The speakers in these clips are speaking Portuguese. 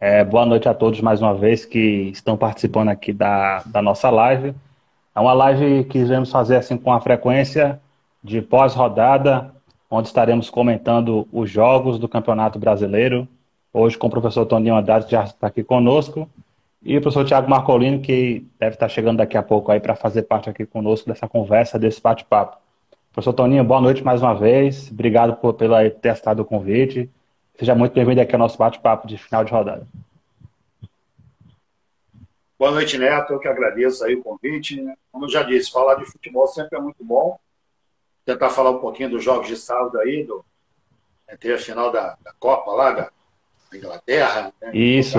É, boa noite a todos mais uma vez que estão participando aqui da, da nossa live. É uma live que iremos fazer assim com a frequência de pós-rodada, onde estaremos comentando os jogos do Campeonato Brasileiro. Hoje com o professor Toninho Haddad, que já está aqui conosco, e o professor Tiago Marcolino, que deve estar chegando daqui a pouco aí para fazer parte aqui conosco dessa conversa, desse bate-papo. Professor Toninho, boa noite mais uma vez. Obrigado por pela ter aceitado o convite. Seja muito bem-vindo aqui ao nosso bate-papo de final de rodada. Boa noite, Neto. Eu que agradeço aí o convite. Como eu já disse, falar de futebol sempre é muito bom. Tentar falar um pouquinho dos jogos de sábado aí, do, ter a final da, da Copa lá, da, da Inglaterra. Né? Isso.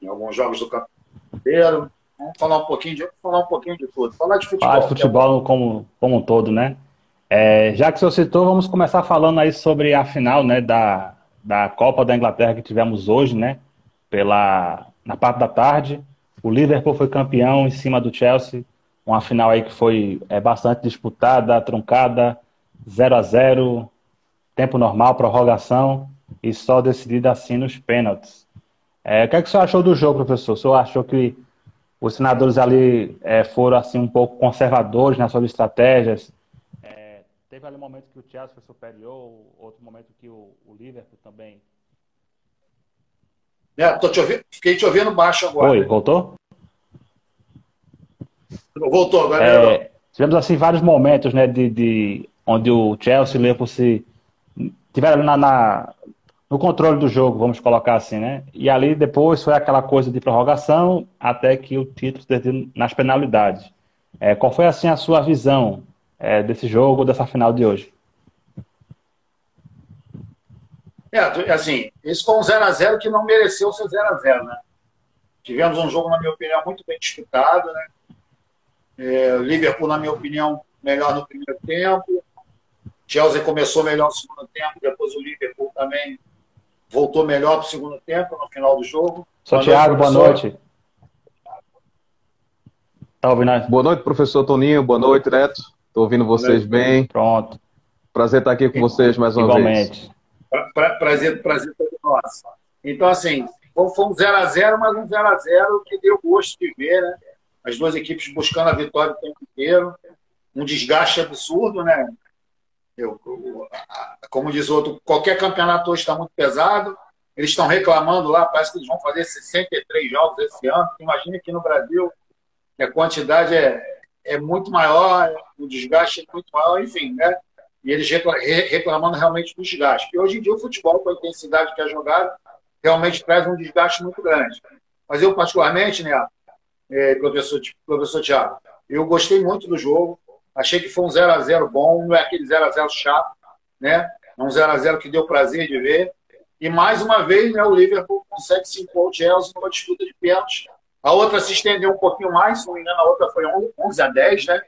em alguns jogos do campeonato inteiro. Vamos falar um pouquinho de, falar um pouquinho de tudo. Falar de futebol. Falar de futebol é como, como um todo, né? É, já que o senhor citou, vamos começar falando aí sobre a final né, da, da Copa da Inglaterra que tivemos hoje, né? Pela, na parte da tarde. O Liverpool foi campeão em cima do Chelsea. Uma final aí que foi é, bastante disputada, truncada, 0 a 0 tempo normal, prorrogação e só decidida assim nos pênaltis. É, o que, é que o senhor achou do jogo, professor? O senhor achou que os senadores ali é, foram assim um pouco conservadores nas suas estratégias? Teve ali um momento que o Chelsea foi superior, outro momento que o, o Liverpool também. É, tô te ouvindo, fiquei te ouvindo baixo agora. Oi, voltou? Voltou, agora. É, tivemos assim vários momentos, né, de, de onde o Chelsea e o Liverpool se tiveram na, na, no controle do jogo, vamos colocar assim, né? E ali depois foi aquela coisa de prorrogação até que o título se nas penalidades. É, qual foi assim a sua visão é, desse jogo, dessa final de hoje? É, assim, esse foi um 0x0 que não mereceu ser 0x0, né? Tivemos um jogo, na minha opinião, muito bem disputado, né? É, Liverpool, na minha opinião, melhor no primeiro tempo. Chelsea começou melhor no segundo tempo, depois o Liverpool também voltou melhor para o segundo tempo, no final do jogo. Só Thiago, boa noite. Tá ouvindo? Boa noite, professor Toninho. Boa noite, Neto. Estou ouvindo vocês bem. Pronto. Prazer estar aqui com vocês mais uma Igualmente. vez. Pra, pra, prazer, prazer todo nosso. Então, assim, foi um 0x0, mas um 0x0 que deu gosto de ver, né? As duas equipes buscando a vitória o tempo inteiro. Um desgaste absurdo, né? Eu, como diz o outro, qualquer campeonato hoje está muito pesado. Eles estão reclamando lá, parece que eles vão fazer 63 jogos esse ano. Imagina aqui no Brasil que a quantidade é, é muito maior, o desgaste é muito maior, enfim, né? E eles reclamando realmente do desgaste. E hoje em dia o futebol, com a intensidade que é jogado, realmente traz um desgaste muito grande. Mas eu, particularmente, né, é, professor, professor Tiago, eu gostei muito do jogo, achei que foi um 0 a 0 bom, não é aquele 0 a 0 chato, né? É um 0 a 0 que deu prazer de ver. E mais uma vez, né, o Liverpool consegue se impor o Chelsea numa disputa de pênaltis a outra se estendeu um pouquinho mais, se não me engano, a outra foi 11 a 10, né?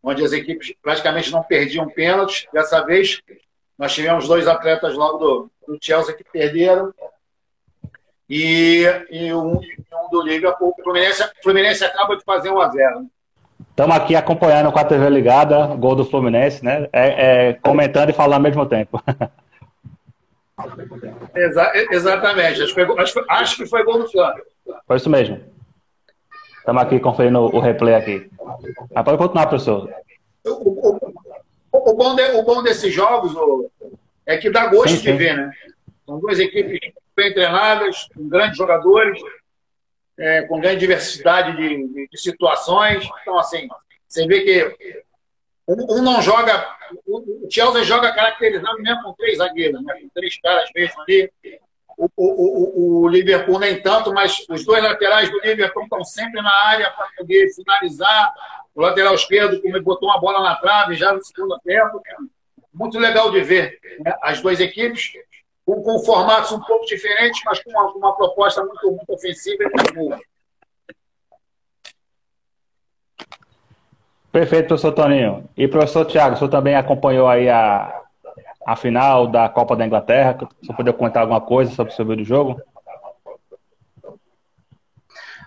Onde as equipes praticamente não perdiam pênaltis. Dessa vez, nós tivemos dois atletas logo do, do Chelsea que perderam. E, e um, um do Liverpool. O Fluminense, Fluminense acaba de fazer 1 a 0 Estamos aqui acompanhando com a TV ligada, gol do Fluminense, né? É, é, comentando e falando ao mesmo tempo. Exa exatamente. Acho que, foi, acho, acho que foi gol do Flamengo. Foi isso mesmo. Estamos aqui conferindo o replay aqui. Ah, pode continuar, professor. O, o, o, bom, de, o bom desses jogos é que dá gosto sim, sim. de ver, né? São duas equipes bem treinadas, com grandes jogadores, é, com grande diversidade de, de, de, situações. Então, assim, você vê que um, um, não joga. O Chelsea joga caracterizado mesmo com três zagueiros, né? com três caras mesmo ali. O, o, o, Liverpool nem tanto, mas os dois laterais do Liverpool estão sempre na área para poder finalizar. O lateral esquerdo como botou uma bola na trave já no segundo tempo. Muito legal de ver né? as duas equipes com, com, formatos um pouco diferentes, mas com uma, uma proposta muito, muito ofensiva e muito boa. Perfeito, professor Toninho. E professor Tiago, o senhor também acompanhou aí a, a final da Copa da Inglaterra. Você poder comentar alguma coisa sobre, o jogo?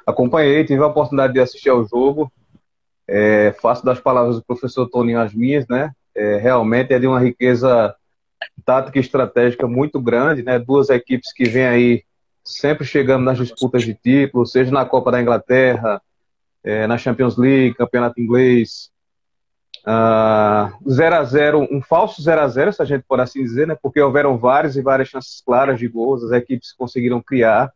Acompanhei, tive a oportunidade de assistir ao jogo. É, faço das palavras do professor Toninho as minhas, né? É, realmente é de uma riqueza tática estratégica muito grande, né? Duas equipes que vêm aí sempre chegando nas disputas de título, seja na Copa da Inglaterra, é, na Champions League, Campeonato Inglês. 0 uh, a 0 um falso 0 a 0 se a gente pode assim dizer, né? Porque houveram várias e várias chances claras de gols, as equipes conseguiram criar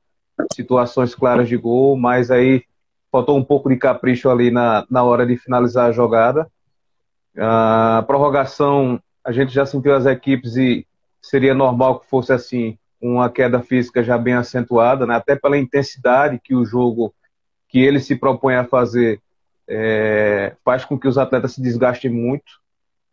situações claras de gol, mas aí faltou um pouco de capricho ali na, na hora de finalizar a jogada. Uh, a prorrogação, a gente já sentiu as equipes e seria normal que fosse assim, uma queda física já bem acentuada, né? até pela intensidade que o jogo que ele se propõe a fazer é, faz com que os atletas se desgastem muito.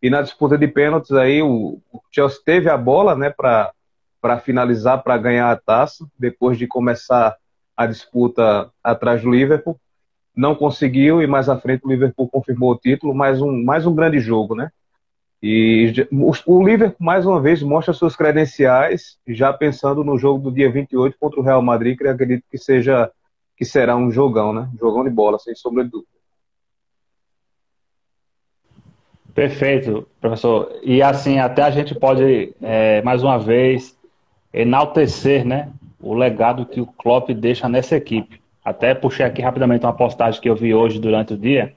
E na disputa de pênaltis aí o, o Chelsea teve a bola, né, para finalizar, para ganhar a taça, depois de começar a disputa atrás do Liverpool. Não conseguiu e mais à frente o Liverpool confirmou o título, mais um mais um grande jogo, né? E o Liverpool, mais uma vez, mostra suas credenciais, já pensando no jogo do dia 28 contra o Real Madrid, que acredito que seja que será um jogão, né? Jogão de bola, sem sombra de dúvida. Perfeito, professor. E assim, até a gente pode, é, mais uma vez, enaltecer né, o legado que o Klopp deixa nessa equipe. Até puxei aqui rapidamente uma postagem que eu vi hoje durante o dia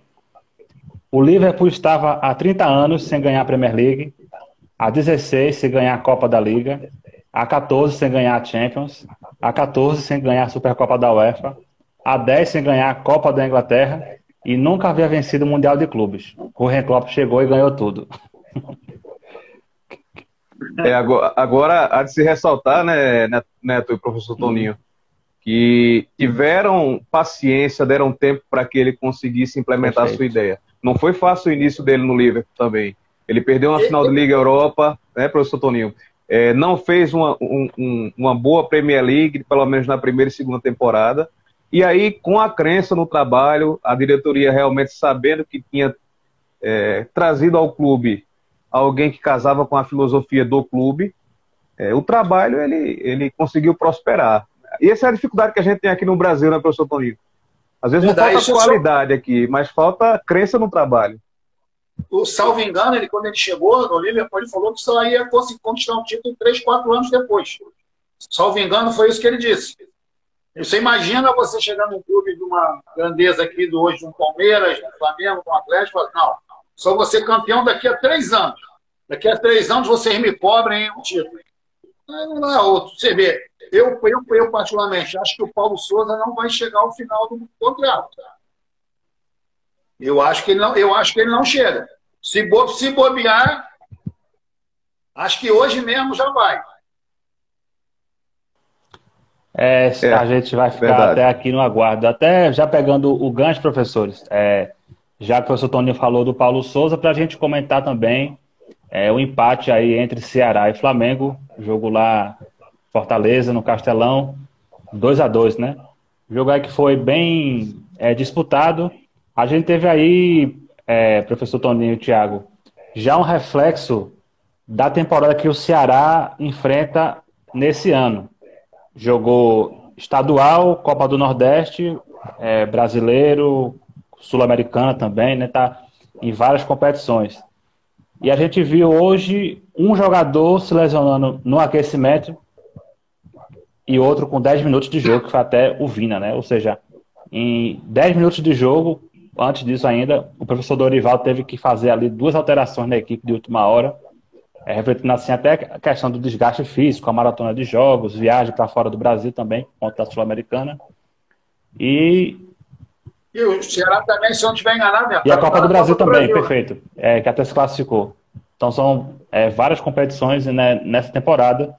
o Liverpool estava há 30 anos sem ganhar a Premier League, há 16 sem ganhar a Copa da Liga, há 14 sem ganhar a Champions, há 14 sem ganhar a Supercopa da UEFA, há 10 sem ganhar a Copa da Inglaterra e nunca havia vencido o Mundial de Clubes. O Klopp chegou e ganhou tudo. É, agora, agora, há de se ressaltar, né, Neto e professor Toninho, que tiveram paciência, deram tempo para que ele conseguisse implementar Perfeito. a sua ideia. Não foi fácil o início dele no Liverpool também. Ele perdeu uma final de Liga Europa, né, professor Toninho? É, não fez uma, um, uma boa Premier League, pelo menos na primeira e segunda temporada. E aí, com a crença no trabalho, a diretoria realmente sabendo que tinha é, trazido ao clube alguém que casava com a filosofia do clube, é, o trabalho ele, ele conseguiu prosperar. E essa é a dificuldade que a gente tem aqui no Brasil, né, professor Toninho? Às vezes Verdade, não falta qualidade só... aqui, mas falta crença no trabalho. O salvo engano, ele, quando ele chegou no Liverpool, ele falou que só ia conquistar um título três, quatro anos depois. Salvo engano, foi isso que ele disse. Você imagina você chegar num clube de uma grandeza aqui do hoje, um Palmeiras, um Flamengo, um Atlético, falar, não, só você campeão daqui a três anos. Daqui a três anos vocês me cobrem um título. Não é outro. Você vê, eu, eu, eu, particularmente, acho que o Paulo Souza não vai chegar ao final do contrato. Eu acho que ele não, eu acho que ele não chega. Se, bo, se bobear, acho que hoje mesmo já vai. É, é a gente vai ficar verdade. até aqui no aguardo. Até já pegando o gancho, professores, é, já que o professor Toninho falou do Paulo Souza, para a gente comentar também é, o empate aí entre Ceará e Flamengo, jogo lá Fortaleza, no Castelão, 2 a 2 né? Jogo aí que foi bem é, disputado. A gente teve aí, é, professor Toninho e Thiago, já um reflexo da temporada que o Ceará enfrenta nesse ano. Jogou estadual, Copa do Nordeste, é, brasileiro, sul-americana também, né? Tá em várias competições. E a gente viu hoje um jogador se lesionando no aquecimento e outro com 10 minutos de jogo, que foi até o Vina, né? Ou seja, em 10 minutos de jogo, antes disso ainda, o professor Dorival teve que fazer ali duas alterações na equipe de última hora, é, refletindo assim até a questão do desgaste físico, a maratona de jogos, viagem para fora do Brasil também, contra a Sul-Americana. E. E o Ceará também, se eu não estiver enganado, né? E a Copa do Brasil também, Brasil. perfeito. É, que até se classificou. Então são é, várias competições né, nessa temporada.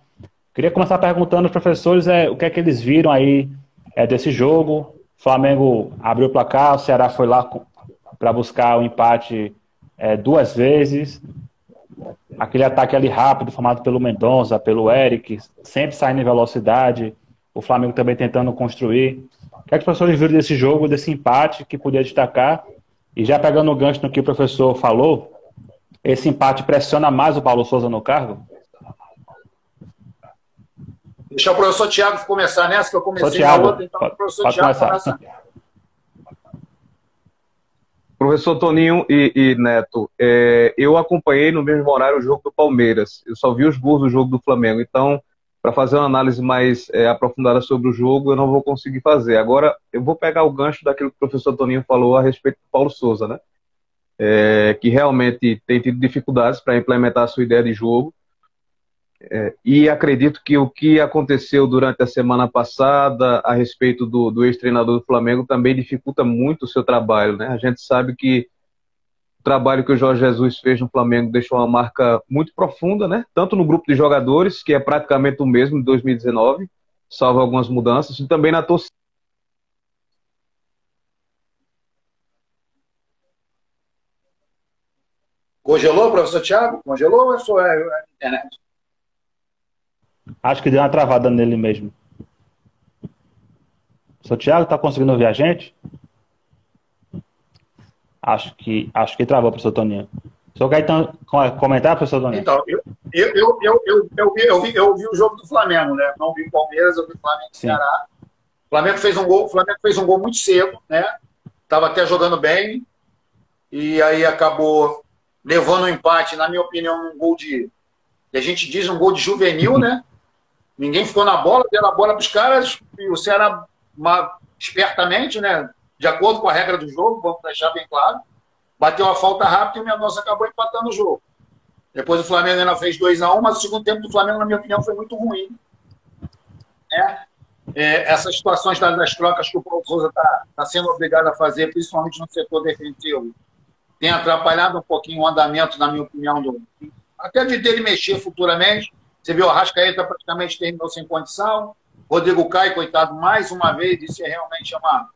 Queria começar perguntando aos professores é, o que é que eles viram aí é, desse jogo. O Flamengo abriu o placar, o Ceará foi lá para buscar o empate é, duas vezes. Aquele ataque ali rápido, formado pelo Mendonça, pelo Eric, sempre saindo em velocidade. O Flamengo também tentando construir. O que é que os professores viram desse jogo, desse empate que podia destacar? E já pegando o gancho no que o professor falou, esse empate pressiona mais o Paulo Souza no cargo? Deixar o professor Tiago começar nessa, que eu comecei na outra, então o professor Tiago começa. Professor Toninho e, e Neto, é, eu acompanhei no mesmo horário o jogo do Palmeiras. Eu só vi os gols do jogo do Flamengo. Então, para fazer uma análise mais é, aprofundada sobre o jogo, eu não vou conseguir fazer. Agora, eu vou pegar o gancho daquilo que o professor Toninho falou a respeito do Paulo Souza, né? É, que realmente tem tido dificuldades para implementar a sua ideia de jogo. É, e acredito que o que aconteceu durante a semana passada a respeito do, do ex-treinador do Flamengo também dificulta muito o seu trabalho. Né? A gente sabe que o trabalho que o Jorge Jesus fez no Flamengo deixou uma marca muito profunda, né? tanto no grupo de jogadores, que é praticamente o mesmo de 2019, salvo algumas mudanças, e também na torcida. Congelou, professor Thiago? Congelou ou é só a internet? Acho que deu uma travada nele mesmo. Seu Thiago está conseguindo ouvir a gente? Acho que, acho que travou, professor Toninho. O senhor quer então comentar, professor Toninho? Então, eu, eu, eu, eu, eu, eu, vi, eu, vi, eu vi o jogo do Flamengo, né? Não vi o Palmeiras, eu vi o Flamengo e Ceará. O Flamengo fez um gol, o Flamengo fez um gol muito cedo, né? Estava até jogando bem. E aí acabou levando o um empate, na minha opinião, um gol de. A gente diz um gol de juvenil, né? Ninguém ficou na bola, deram a bola para os caras, e o Ceará, uma, espertamente, né, de acordo com a regra do jogo, vamos deixar bem claro, bateu a falta rápida e o Mendonça acabou empatando o jogo. Depois o Flamengo ainda fez 2x1, um, mas o segundo tempo do Flamengo, na minha opinião, foi muito ruim. É, é, essas situações das, das, trocas que o Paulo Souza está tá sendo obrigado a fazer, principalmente no setor defensivo, tem atrapalhado um pouquinho o andamento, na minha opinião, do, até de dele mexer futuramente. Você viu, o Arrascaeta praticamente terminou sem condição. Rodrigo Caio, coitado, mais uma vez, isso é realmente uma,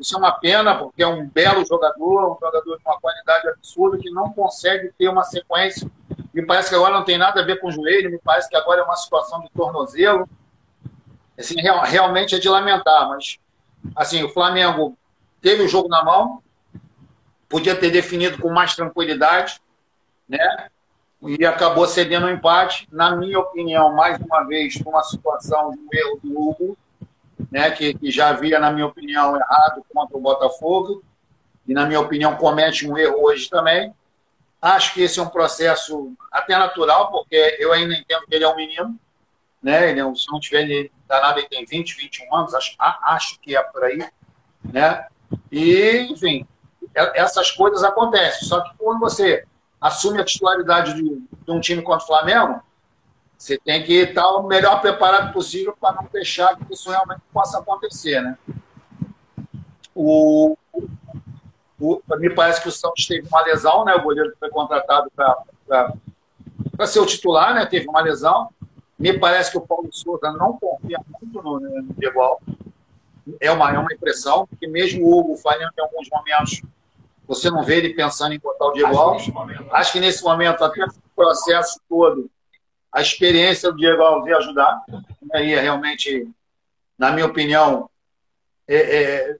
isso é uma pena, porque é um belo jogador, um jogador de uma qualidade absurda, que não consegue ter uma sequência. Me parece que agora não tem nada a ver com o joelho, me parece que agora é uma situação de tornozelo. Assim, real, realmente é de lamentar, mas assim, o Flamengo teve o jogo na mão, podia ter definido com mais tranquilidade, né? E acabou cedendo o um empate, na minha opinião, mais uma vez, por uma situação de um erro do Hugo, né, que, que, já havia, na minha opinião, errado contra o Botafogo, e, na minha opinião, comete um erro hoje também. Acho que esse é um processo até natural, porque eu ainda entendo que ele é um menino, né, ele, é se não tiver danado, ele tem 20, 21 anos, acho, acho que é por aí, né, e, enfim, essas coisas acontecem, só que quando você assume a titularidade de, de um time contra o Flamengo, você tem que estar o melhor preparado possível para não deixar que isso realmente possa acontecer, né? O, o, me parece que o Santos teve uma lesão, né? O goleiro que foi contratado para ser o titular, né? Teve uma lesão. Me parece que o Paulo Souza não confia muito no, Diego É uma, é uma impressão, porque mesmo o Hugo falhando em alguns momentos, você não vê ele pensando em botar o Diego Alves. Acho que nesse momento, até o processo todo, a experiência do Diego Alves ia ajudar. Aí é realmente, na minha opinião, é, é,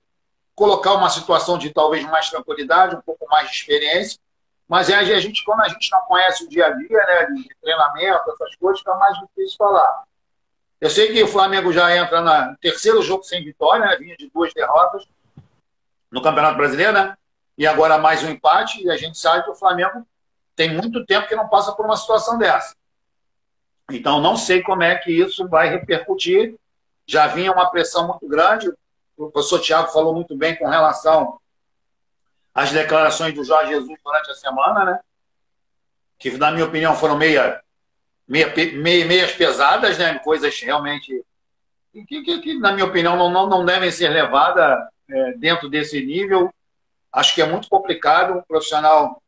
colocar uma situação de talvez mais tranquilidade, um pouco mais de experiência. Mas aí a gente, quando a gente não conhece o dia a dia, né, de treinamento, essas coisas, fica mais difícil falar. Eu sei que o Flamengo já entra no terceiro jogo sem vitória, né, vinha de duas derrotas no Campeonato Brasileiro, né? E agora mais um empate, e a gente sabe que o Flamengo tem muito tempo que não passa por uma situação dessa. Então, não sei como é que isso vai repercutir. Já vinha uma pressão muito grande. O professor Tiago falou muito bem com relação às declarações do Jorge Jesus durante a semana, né? Que, na minha opinião, foram meia, meia, meia meias pesadas, né? Coisas realmente que, que, que na minha opinião, não, não, não devem ser levadas é, dentro desse nível. Acho que é muito complicado um profissional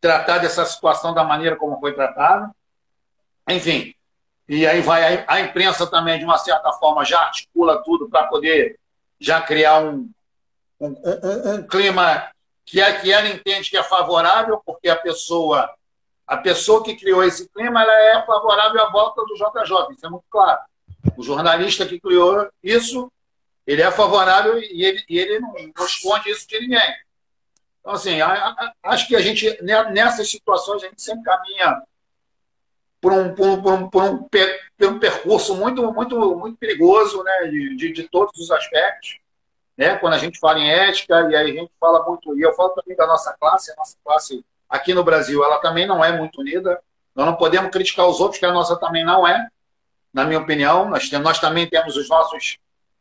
tratar dessa situação da maneira como foi tratado. Enfim, e aí vai a, imprensa também, de uma certa forma, já articula tudo para poder já criar um, um, um, um, clima que, é, que ela entende que é favorável, porque a pessoa, a pessoa que criou esse clima ela é favorável à volta do JJ, isso é muito claro. O jornalista que criou isso ele é favorável e ele, e ele não, não esconde isso de ninguém. Então, assim, a, a, acho que a gente, nessas situações, a gente sempre caminha por um, por um, por um, por um, por um percurso muito, muito, muito perigoso, né, de, de, de, todos os aspectos. né? Quando a gente fala em ética, e aí a gente fala muito, e eu falo também da nossa classe, a nossa classe aqui no Brasil, ela também não é muito unida. Nós não podemos criticar os outros, que a nossa também não é, na minha opinião. Nós, nós também temos os nossos,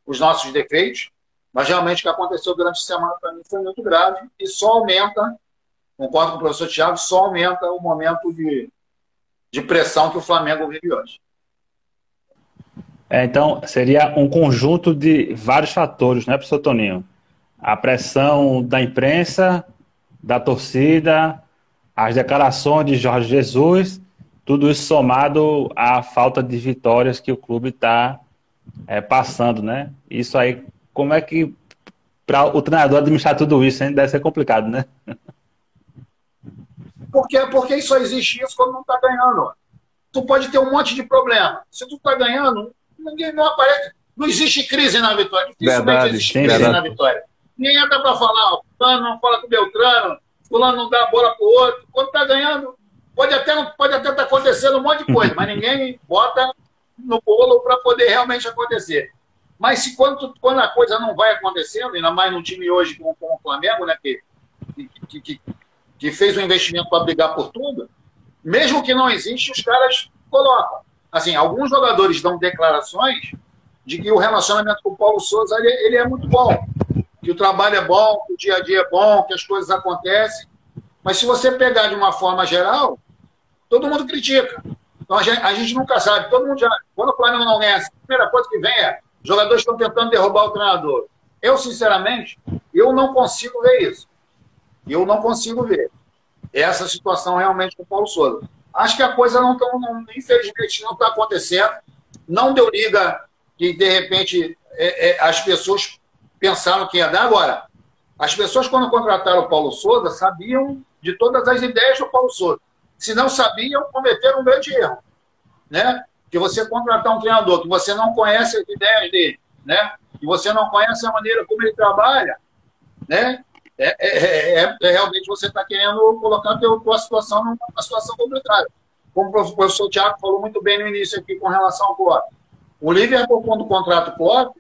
os nossos defeitos, mas realmente o que aconteceu durante a semana para mim foi muito grave e só aumenta, concordo com o professor Tiago, só aumenta o momento de, de pressão que o Flamengo vive hoje. É, então, seria um conjunto de vários fatores, né, professor Toninho? A pressão da imprensa, da torcida, as declarações de Jorge Jesus, tudo isso somado à falta de vitórias que o clube está é, passando, né? Isso aí, como é que para o treinador administrar tudo isso, hein? deve ser complicado, né? Porque, porque só existe isso quando não está ganhando. Tu pode ter um monte de problema. Se tu está ganhando, ninguém não aparece. Não existe crise na vitória. Dificilmente verdade, existe crise verdade. na vitória. Ninguém entra para falar, ó, fulano não fala com o Beltrano, fulano não dá a bola para o outro. Quando está ganhando, pode até pode até estar tá acontecendo um monte de coisa, mas ninguém bota no bolo para poder realmente acontecer. Mas se quando, quando a coisa não vai acontecendo, ainda mais num time hoje como, como o Flamengo, né, que, que, que, que fez um investimento para brigar por tudo, mesmo que não existe, os caras colocam assim, alguns jogadores dão declarações de que o relacionamento com o Paulo Souza ele, ele, é muito bom, que o trabalho é bom, que o dia a dia é bom, que as coisas acontecem. Mas se você pegar de uma forma geral, todo mundo critica. Então a gente, a gente nunca sabe. Todo mundo já. Quando o Flamengo não ganha, a primeira coisa que vem é jogadores estão tentando derrubar o treinador. Eu, sinceramente, eu não consigo ver isso. Eu não consigo ver essa situação realmente com o Paulo Souza. Acho que a coisa não tão, não, infelizmente, não está acontecendo. Não deu liga que, de repente, é, é, as pessoas pensaram que ia dar. Agora, as pessoas, quando contrataram o Paulo Souza, sabiam de todas as ideias do Paulo Souza. Se não sabiam, cometeram um grande erro. Né? Que você contratar um treinador que você não conhece as ideias dele, né? que você não conhece a maneira como ele trabalha, né? É, é, é, é, realmente você está querendo colocar a tua situação numa situação complicada. Como o professor Tiago falou muito bem no início aqui com relação ao Klopp. O Liverpool, quando contrata o Klopp,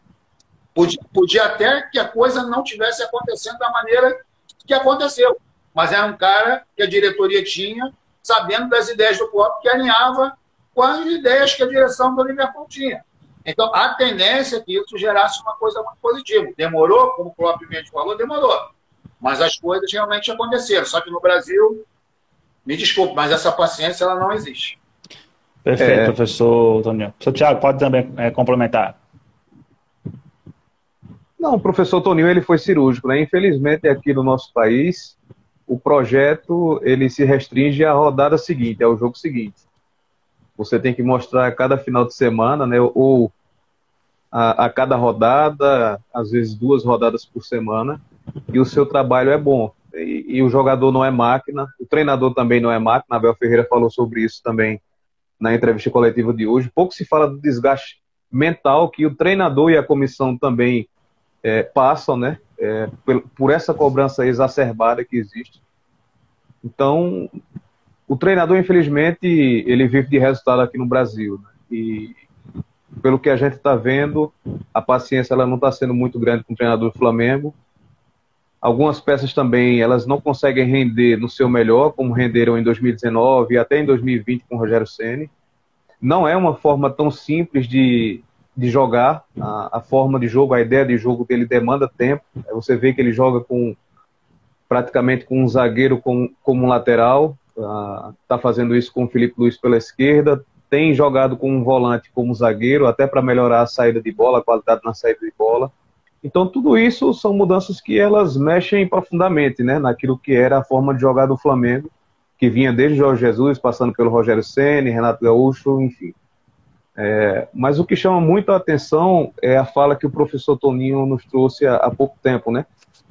podia, podia até que a coisa não tivesse acontecendo da maneira que aconteceu. Mas era um cara que a diretoria tinha, sabendo das ideias do Klopp, que alinhava com as ideias que a direção do Liverpool tinha. Então, a tendência é que isso gerasse uma coisa muito positiva. Demorou, como o Klopp mesmo falou, demorou. Mas as coisas realmente aconteceram. Só que no Brasil, me desculpe, mas essa paciência ela não existe. Perfeito, é... professor Toninho. Professor Tiago, pode também é, complementar. Não, o professor Toninho ele foi cirúrgico, né? Infelizmente aqui no nosso país o projeto ele se restringe à rodada seguinte, ao jogo seguinte. Você tem que mostrar a cada final de semana, né? Ou a, a cada rodada, às vezes duas rodadas por semana, e o seu trabalho é bom. E, e, o jogador não é máquina, o treinador também não é máquina. Abel Ferreira falou sobre isso também na entrevista coletiva de hoje. Pouco se fala do desgaste mental que o treinador e a comissão também é, passam, né? É, por, por, essa cobrança exacerbada que existe. Então, o treinador, infelizmente, ele vive de resultado aqui no Brasil. Né? E pelo que a gente está vendo, a paciência ela não está sendo muito grande com o treinador do Flamengo. Algumas peças também elas não conseguem render no seu melhor, como renderam em 2019 e até em 2020 com o Rogério Ceni. Não é uma forma tão simples de, de jogar. A, a, forma de jogo, a ideia de jogo dele demanda tempo. Você vê que ele joga com praticamente com um zagueiro como, como um lateral. Está uh, fazendo isso com o Felipe Luiz pela esquerda. Tem jogado com um volante como zagueiro, até para melhorar a saída de bola, a qualidade na saída de bola. Então, tudo isso são mudanças que elas mexem profundamente né, naquilo que era a forma de jogar do Flamengo, que vinha desde Jorge Jesus, passando pelo Rogério Ceni, Renato Gaúcho, enfim. É, mas o que chama muito a atenção é a fala que o professor Toninho nos trouxe há, há pouco tempo, né?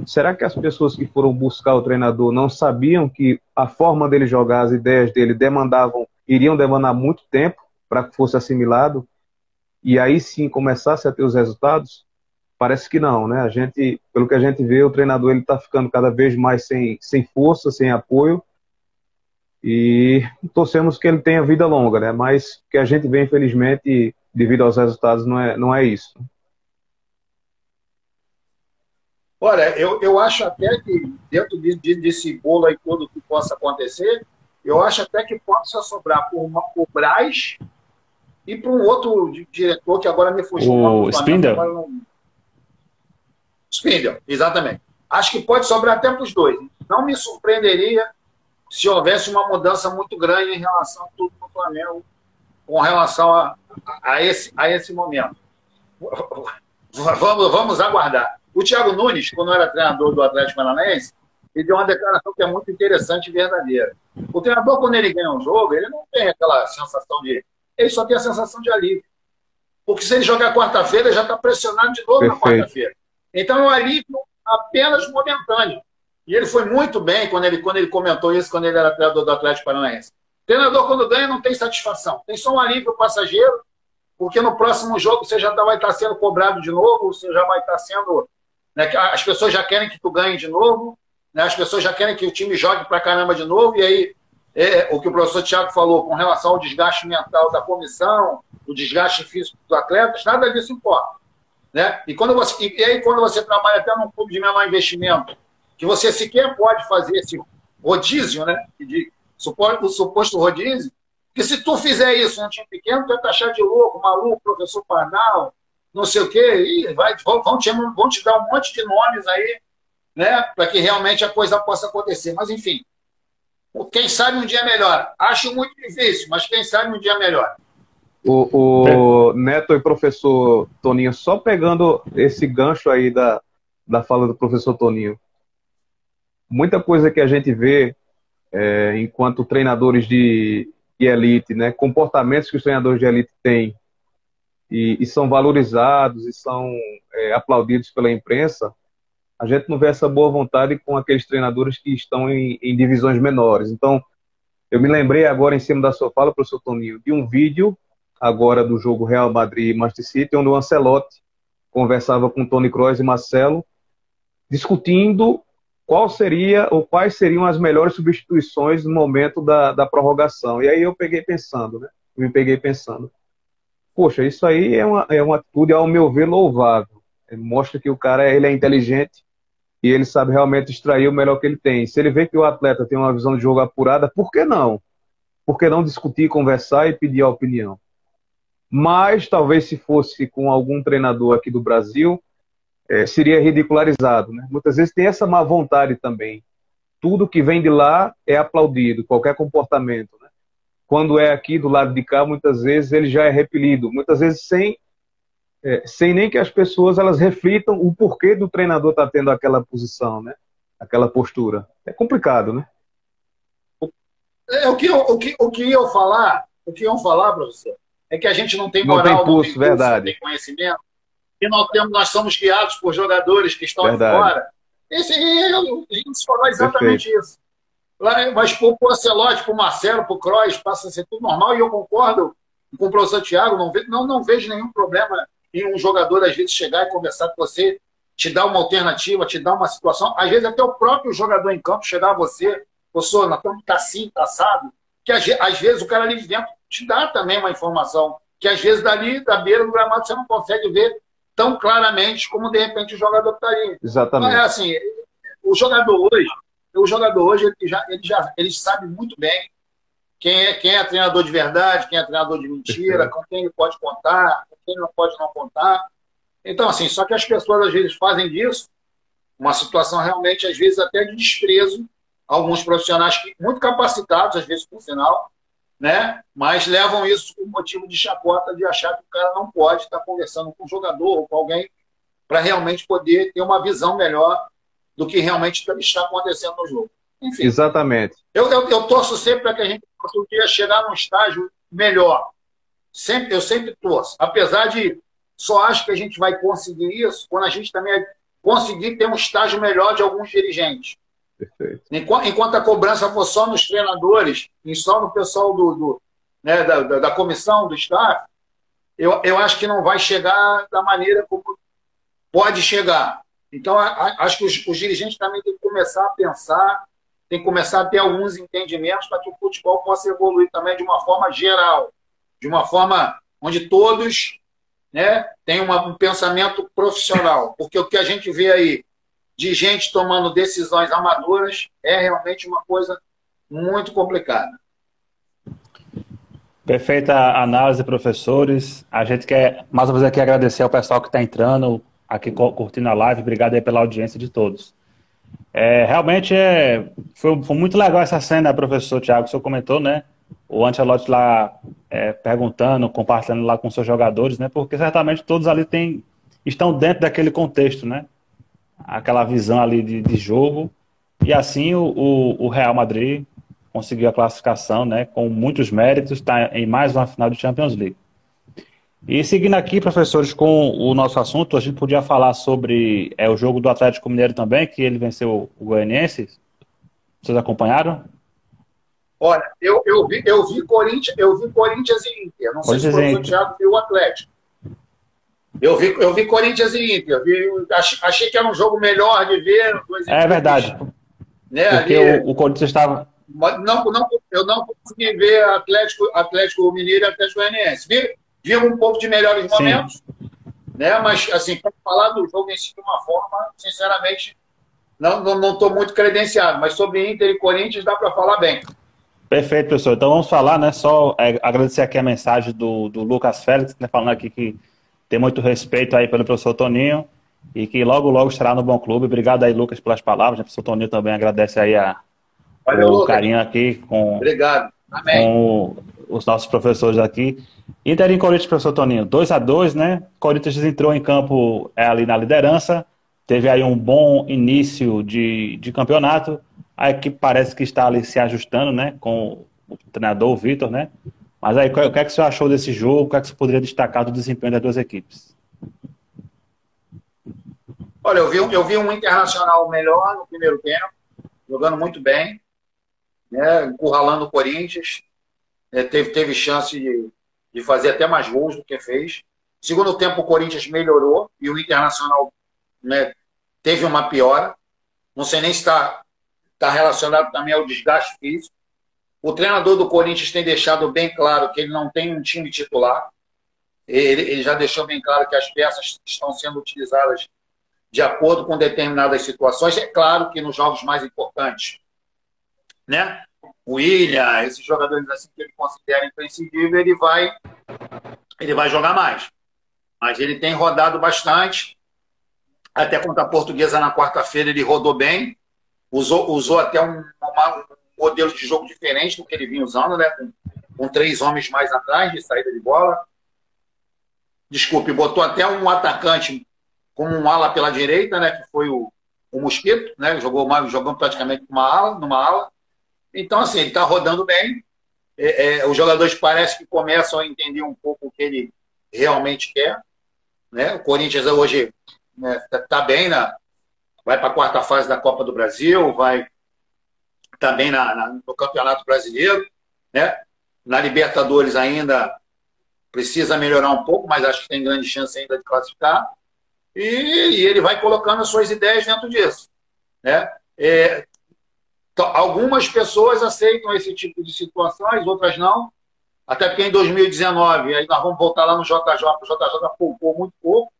Será que as pessoas que foram buscar o treinador não sabiam que a forma dele jogar, as ideias dele demandavam, iriam demandar muito tempo para que fosse assimilado e aí sim começasse a ter os resultados? Parece que não, né? A gente, pelo que a gente vê, o treinador ele está ficando cada vez mais sem, sem força, sem apoio. E torcemos que ele tenha vida longa, né? Mas o que a gente vê, infelizmente, devido aos resultados, não é, não é isso. Olha, eu, eu acho até que dentro de, de, desse bolo aí todo que possa acontecer, eu acho até que possa sobrar por, uma, por Braz e para um outro diretor que agora me fugiu. O Spindle? Não... Spindle, exatamente. Acho que pode sobrar até para os dois. Não me surpreenderia se houvesse uma mudança muito grande em relação a tudo no Flamengo, com relação a, a, esse, a esse momento. Vamos, vamos aguardar. O Thiago Nunes, quando era treinador do Atlético Paranaense, ele deu uma declaração que é muito interessante e verdadeira. O treinador, quando ele ganha um jogo, ele não tem aquela sensação de. Ele só tem a sensação de alívio. Porque se ele jogar quarta-feira, já está pressionado de novo Perfeito. na quarta-feira. Então é um alívio apenas momentâneo. E ele foi muito bem quando ele, quando ele comentou isso, quando ele era treinador do Atlético Paranaense. Treinador, quando ganha, não tem satisfação. Tem só um alívio passageiro, porque no próximo jogo você já vai estar sendo cobrado de novo, você já vai estar sendo. Né, as pessoas já querem que tu ganhe de novo, né, as pessoas já querem que o time jogue pra caramba de novo, e aí é, o que o professor Tiago falou com relação ao desgaste mental da comissão, o desgaste físico dos atletas, nada disso importa. Né? E, quando você, e aí, quando você trabalha até num clube de menor investimento, que você sequer pode fazer esse rodízio, né? De, o suposto rodízio, que se tu fizer isso num time pequeno, tu vai taxar de louco, maluco, professor Parnal, não sei o quê, e vai, vão, te, vão te dar um monte de nomes aí, né? Para que realmente a coisa possa acontecer. Mas, enfim, quem sabe um dia melhor. Acho muito difícil, mas quem sabe um dia melhor. O, o Neto e professor Toninho, só pegando esse gancho aí da, da fala do professor Toninho. Muita coisa que a gente vê é, enquanto treinadores de, de, elite, né, comportamentos que os treinadores de elite têm e, e são valorizados e são é, aplaudidos pela imprensa, a gente não vê essa boa vontade com aqueles treinadores que estão em, em divisões menores. Então, eu me lembrei agora, em cima da sua fala, professor Toninho, de um vídeo agora do jogo Real Madrid e Manchester City, onde o Ancelotti conversava com Tony Kroos e Marcelo, discutindo qual seria ou quais seriam as melhores substituições no momento da, da prorrogação. E aí eu peguei pensando, né? me peguei pensando. Poxa, isso aí é uma, é uma atitude, ao meu ver, louvável. Mostra que o cara ele é inteligente e ele sabe realmente extrair o melhor que ele tem. Se ele vê que o atleta tem uma visão de jogo apurada, por que não? Por que não discutir, conversar e pedir a opinião? mas talvez se fosse com algum treinador aqui do Brasil, é, seria ridicularizado. Né? Muitas vezes tem essa má vontade também. Tudo que vem de lá é aplaudido, qualquer comportamento. Né? Quando é aqui do lado de cá, muitas vezes ele já é repelido, muitas vezes sem, é, sem nem que as pessoas elas reflitam o porquê do treinador estar tá tendo aquela posição, né? aquela postura. É complicado, né? É, o, que eu, o, que, o que eu falar, o que eu falar, professor, é que a gente não tem moral, não tem pulso, não tem, pulso, verdade. não tem conhecimento, e nós, temos, nós somos guiados por jogadores que estão verdade. fora. Esse, a gente falou exatamente Perfeito. isso. Mas para o Ancelotti, para o Marcelo, para o Kroos, passa a ser tudo normal, e eu concordo com o professor Tiago, não, vejo, não, não vejo nenhum problema em um jogador, às vezes, chegar e conversar com você, te dar uma alternativa, te dar uma situação. Às vezes, até o próprio jogador em campo chegar a você, professor, nós estamos tá assim, tá assado, que às vezes o cara ali dentro te dá também uma informação que às vezes dali, da beira do gramado, você não consegue ver tão claramente como de repente o jogador está ali. Exatamente. Então, é assim, o jogador hoje, o jogador hoje, ele já, ele já ele sabe muito bem quem é, quem é treinador de verdade, quem é treinador de mentira, com quem ele pode contar, com quem não pode não contar. Então, assim, só que as pessoas às vezes fazem disso uma situação realmente, às vezes, até de desprezo. Alguns profissionais muito capacitados, às vezes, por sinal, né? Mas levam isso com motivo de chacota de achar que o cara não pode estar conversando com o jogador ou com alguém para realmente poder ter uma visão melhor do que realmente está acontecendo no jogo. Enfim, Exatamente. Eu, eu, eu torço sempre para que a gente dia chegar num estágio melhor. Sempre, eu sempre torço. Apesar de só acho que a gente vai conseguir isso quando a gente também conseguir ter um estágio melhor de alguns dirigentes. Perfeito. Enquanto a cobrança for só nos treinadores e só no pessoal do, do né, da, da, da, comissão, do staff, eu, eu acho que não vai chegar da maneira como pode chegar. Então, a, acho que os, os, dirigentes também têm que começar a pensar, têm que começar a ter alguns entendimentos para que o futebol possa evoluir também de uma forma geral, de uma forma onde todos né, uma, um pensamento profissional. Porque o que a gente vê aí de gente tomando decisões amadoras é realmente uma coisa muito complicada. Perfeita análise, professores. A gente quer, mais uma vez, aqui agradecer ao pessoal que está entrando, aqui curtindo a live. Obrigado aí pela audiência de todos. É, realmente é, foi, foi, muito legal essa cena, professor Tiago, que o senhor comentou, né? O Ancelotti lá é, perguntando, compartilhando lá com seus jogadores, né? Porque certamente todos ali tem, estão dentro daquele contexto, né? Aquela visão ali de, de jogo. E assim o, o, o, Real Madrid conseguiu a classificação, né? Com muitos méritos, está em mais uma final de Champions League. E seguindo aqui, professores, com o nosso assunto, a gente podia falar sobre é, o jogo do Atlético Mineiro também, que ele venceu o Goianiense. Vocês acompanharam? Olha, eu, eu, vi, eu, vi, Corinthians, eu vi Corinthians e Inter. Não sei se foi o Thiago viu o Atlético. Eu vi, eu vi Corinthians e Inter. Vi, achei que era um jogo melhor de ver. É verdade. Né, Porque ali, o, o, Corinthians estava. Não, não, eu não consegui ver Atlético, Atlético Mineiro e Atlético Goianiense. Vi, vimos um pouco de melhores momentos, Sim. né? Mas, assim, para falar do jogo em si de uma forma, sinceramente, não estou não, não muito credenciado. Mas sobre Inter e Corinthians dá para falar bem. Perfeito, professor. Então vamos falar, né? Só é, agradecer aqui a mensagem do, do Lucas Félix, está falando aqui que tem muito respeito aí pelo professor Toninho e que logo, logo estará no Bom Clube. Obrigado aí, Lucas, pelas palavras. O professor Toninho também agradece aí a, Valeu, o carinho aqui com, Obrigado. Amém. com os nossos professores aqui. Inter e Corinthians, professor Toninho, 2 a 2 né? Corinthians entrou em campo é, ali na liderança, teve aí um bom início de, de campeonato. A equipe parece que está ali se ajustando, né? Com o treinador, Vitor, né? Mas aí, o que é que você achou desse jogo? O que é que você poderia destacar do desempenho das duas equipes? Olha, eu vi, eu vi um internacional melhor no primeiro tempo, jogando muito bem, né? encurralando o Corinthians. É, teve, teve chance de, de fazer até mais gols do que fez. Segundo tempo, o Corinthians melhorou e o Internacional né, teve uma piora. Não sei nem se está tá relacionado também ao desgaste físico. O treinador do Corinthians tem deixado bem claro que ele não tem um time titular. Ele, ele já deixou bem claro que as peças estão sendo utilizadas de acordo com determinadas situações. É claro que nos jogos mais importantes, né? o William, esses jogadores assim que ele considera imprescindível, ele vai, ele vai jogar mais. Mas ele tem rodado bastante. Até contra a portuguesa na quarta-feira ele rodou bem. Usou, usou até um, uma, um, modelo de jogo diferente do que ele vinha usando, né? Com, com três homens mais atrás de saída de bola. Desculpe, botou até um atacante como um ala pela direita, né? Que foi o, o Mosquito, né? Jogou, jogou praticamente numa ala, numa ala. Então, assim, ele está rodando bem. É, é, os jogadores parecem que começam a entender um pouco o que ele realmente quer. Né? O Corinthians hoje está né, tá, tá bem, na, vai para a quarta fase da Copa do Brasil, vai também na, na, no Campeonato Brasileiro. Né? Na Libertadores ainda precisa melhorar um pouco, mas acho que tem grande chance ainda de classificar. E, e ele vai colocando as suas ideias dentro disso. Né? É, algumas pessoas aceitam esse tipo de situações, outras não. Até porque em 2019, aí nós vamos voltar lá no JJ, o JJ poupou muito pouco.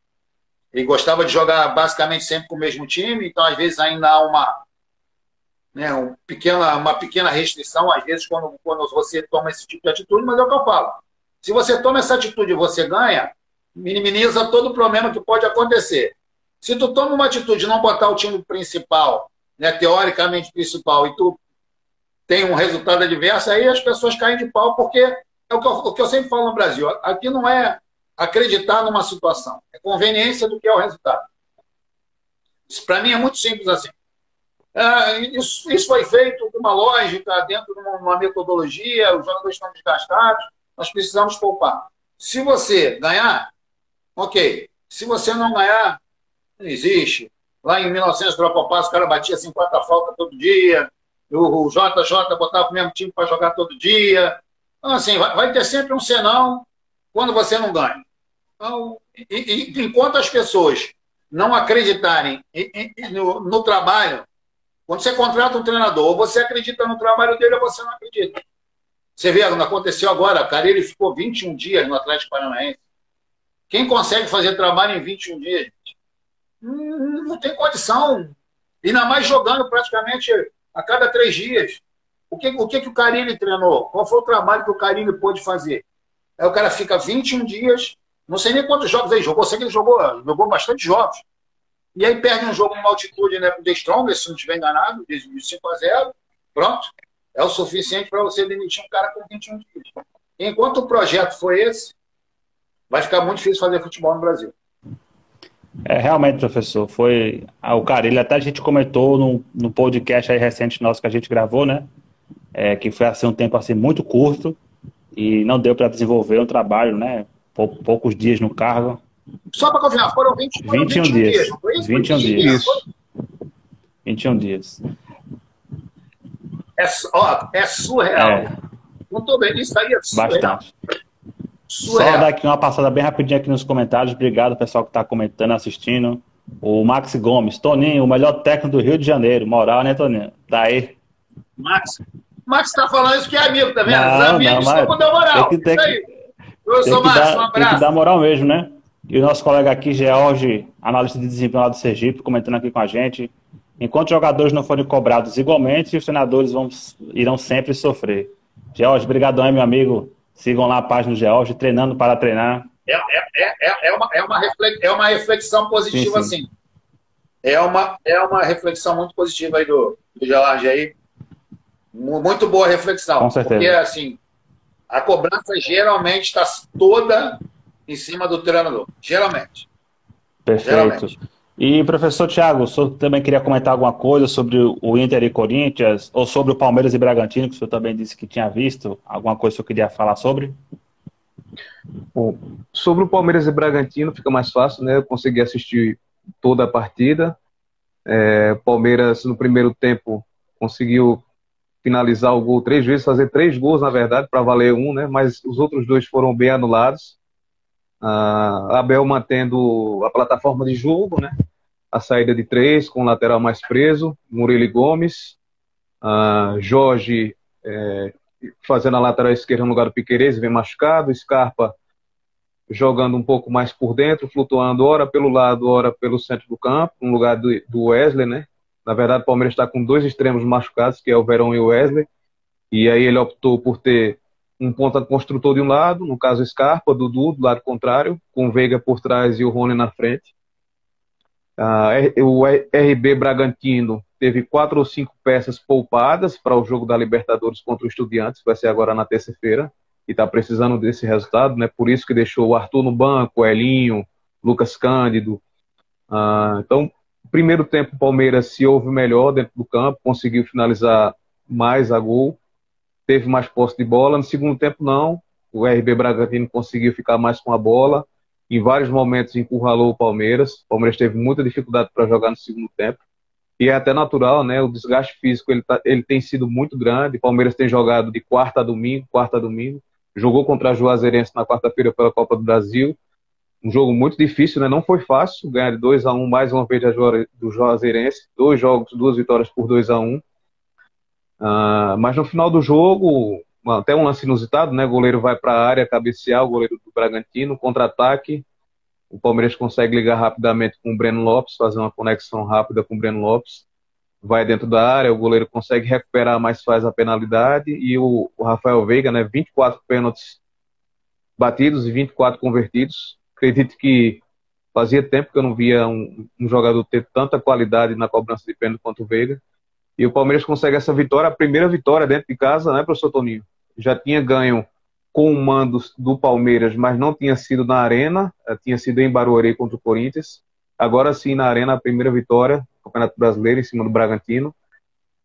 Ele gostava de jogar basicamente sempre com o mesmo time, então às vezes ainda há uma, né, um pequena, uma pequena restrição, às vezes, quando, quando você toma esse tipo de atitude, mas é o que eu falo. Se você toma essa atitude e você ganha, minimiza todo o problema que pode acontecer. Se tu toma uma atitude de não botar o time principal né, teoricamente principal, e tu tem um resultado adverso, aí as pessoas caem de pau, porque é o que eu, o que eu sempre falo no Brasil. Aqui não é acreditar numa situação, é conveniência do que é o resultado. Isso para mim é muito simples assim. É, isso, isso, foi feito com uma lógica, dentro de uma, metodologia, os jogadores estão desgastados, nós precisamos poupar. Se você ganhar, ok. Se você não ganhar, não existe. Lá em 1900, Tropa Passo, o cara batia 50 faltas todo dia. O, JJ botava o mesmo time para jogar todo dia. Então, assim, vai, vai, ter sempre um senão quando você não ganha. Então, e, e, enquanto as pessoas não acreditarem no, no, trabalho, quando você contrata um treinador, ou você acredita no trabalho dele ou você não acredita. Você vê, aconteceu agora, cara, ele ficou 21 dias no Atlético Paranaense. Quem consegue fazer trabalho em 21 dias? não tem condição. Ainda mais jogando praticamente a cada três dias. O que o, que, que o Carilli treinou? Qual foi o trabalho que o Carilli pôde fazer? Aí o cara fica 21 dias, não sei nem quantos jogos ele jogou, sei que ele jogou, jogou bastante jogos. E aí perde um jogo numa altitude né, The Strongest, se não estiver enganado, de 5 a 0 pronto. É o suficiente para você demitir um cara com 21 dias. Enquanto o projeto foi esse, vai ficar muito difícil fazer futebol no Brasil. É, realmente, professor, foi ah, o Carilho, até a gente comentou no, no podcast aí recente nosso que a gente gravou, né? É, que foi assim um tempo assim muito curto e não deu para desenvolver um trabalho, né? Pou, poucos dias no cargo. Só para confirmar, foram 20, foram 21, 21 dias. dias não foi isso? 21 dias. 21 dias. É, ó, é surreal. É. Não tô bem, isso aí é surreal. Bastante. Surreal. Só dar aqui uma passada bem rapidinho aqui nos comentários. Obrigado, pessoal que está comentando, assistindo. O Max Gomes, Toninho, o melhor técnico do Rio de Janeiro. Moral, né, Toninho? Tá aí. Max, Max tá falando isso que é amigo, tá vendo? Não, Os amigos não, estão dar moral. Tem que, tem que, Eu sou Max, dar, um abraço. Tem que dar moral mesmo, né? E o nosso colega aqui, George, analista de desempenho lá do Sergipe, comentando aqui com a gente. Enquanto jogadores não forem cobrados igualmente, os treinadores vão, irão sempre sofrer. George, obrigadão, meu amigo. Sigam lá a página do George, treinando para treinar. É, é, é, é, uma, é, uma, é uma reflexão positiva, sim, sim. assim. É uma, é uma reflexão muito positiva aí do, do George aí. Muito boa reflexão. Com certeza. Porque, assim, a cobrança geralmente está toda em cima do treinador. Geralmente. Perfeito. Geralmente. E, professor Thiago, o senhor também queria comentar alguma coisa sobre o Inter e Corinthians, ou sobre o Palmeiras e Bragantino, que o senhor também disse que tinha visto? Alguma coisa que o senhor queria falar sobre? Bom, sobre o Palmeiras e Bragantino fica mais fácil, né? Eu consegui assistir toda a partida. É, Palmeiras, no primeiro tempo, conseguiu finalizar o gol três vezes, fazer três gols, na verdade, para valer um, né? Mas os outros dois foram bem anulados. Uh, Abel mantendo a plataforma de jogo, né? A saída de três, com o lateral mais preso, Murilo Gomes. Jorge é, fazendo a lateral esquerda no lugar do Piqueires, vem machucado. Scarpa jogando um pouco mais por dentro, flutuando ora pelo lado, ora pelo centro do campo, no lugar do, do Wesley, né? Na verdade, o Palmeiras está com dois extremos machucados, que é o Verão e o Wesley. E aí ele optou por ter um ponta construtor de um lado, no caso Scarpa, Dudu do lado contrário, com Veiga por trás e o Rony na frente. Uh, o RB Bragantino teve quatro ou cinco peças poupadas para o jogo da Libertadores contra o Estudiantes, vai ser agora na terça-feira, e está precisando desse resultado, né? Por isso que deixou o Arthur no banco, o Elinho, Lucas Cândido. Uh, então, primeiro tempo o Palmeiras se ouve melhor dentro do campo, conseguiu finalizar mais a gol teve mais posse de bola. No segundo tempo, não. O RB Bragantino conseguiu ficar mais com a bola. Em vários momentos encurralou o Palmeiras. O Palmeiras teve muita dificuldade para jogar no segundo tempo. E é até natural, né? O desgaste físico ele, tá, ele tem sido muito grande. O Palmeiras tem jogado de quarta a domingo, quarta a domingo. Jogou contra a Juazeirense na quarta-feira pela Copa do Brasil. Um jogo muito difícil, né? Não foi fácil ganhar de 2 a 1 um, mais uma vez do Juazeirense. Dois jogos, duas vitórias por 2 a 1 um. Uh, mas no final do jogo, até um lance inusitado, né? O goleiro vai para a área cabecear, o goleiro do Bragantino, contra-ataque. O Palmeiras consegue ligar rapidamente com o Breno Lopes, fazer uma conexão rápida com o Breno Lopes. Vai dentro da área, o goleiro consegue recuperar, mas faz a penalidade. E o, o Rafael Veiga, né? 24 pênaltis batidos e 24 convertidos. Acredito que fazia tempo que eu não via um, um jogador ter tanta qualidade na cobrança de pênalti quanto o Veiga. E o Palmeiras consegue essa vitória, a primeira vitória dentro de casa, né, professor Toninho? Já tinha ganho com o mando do Palmeiras, mas não tinha sido na Arena, eh, tinha sido em Barueri contra o Corinthians. Agora sim, na Arena, a primeira vitória, Campeonato Brasileiro, em cima do Bragantino.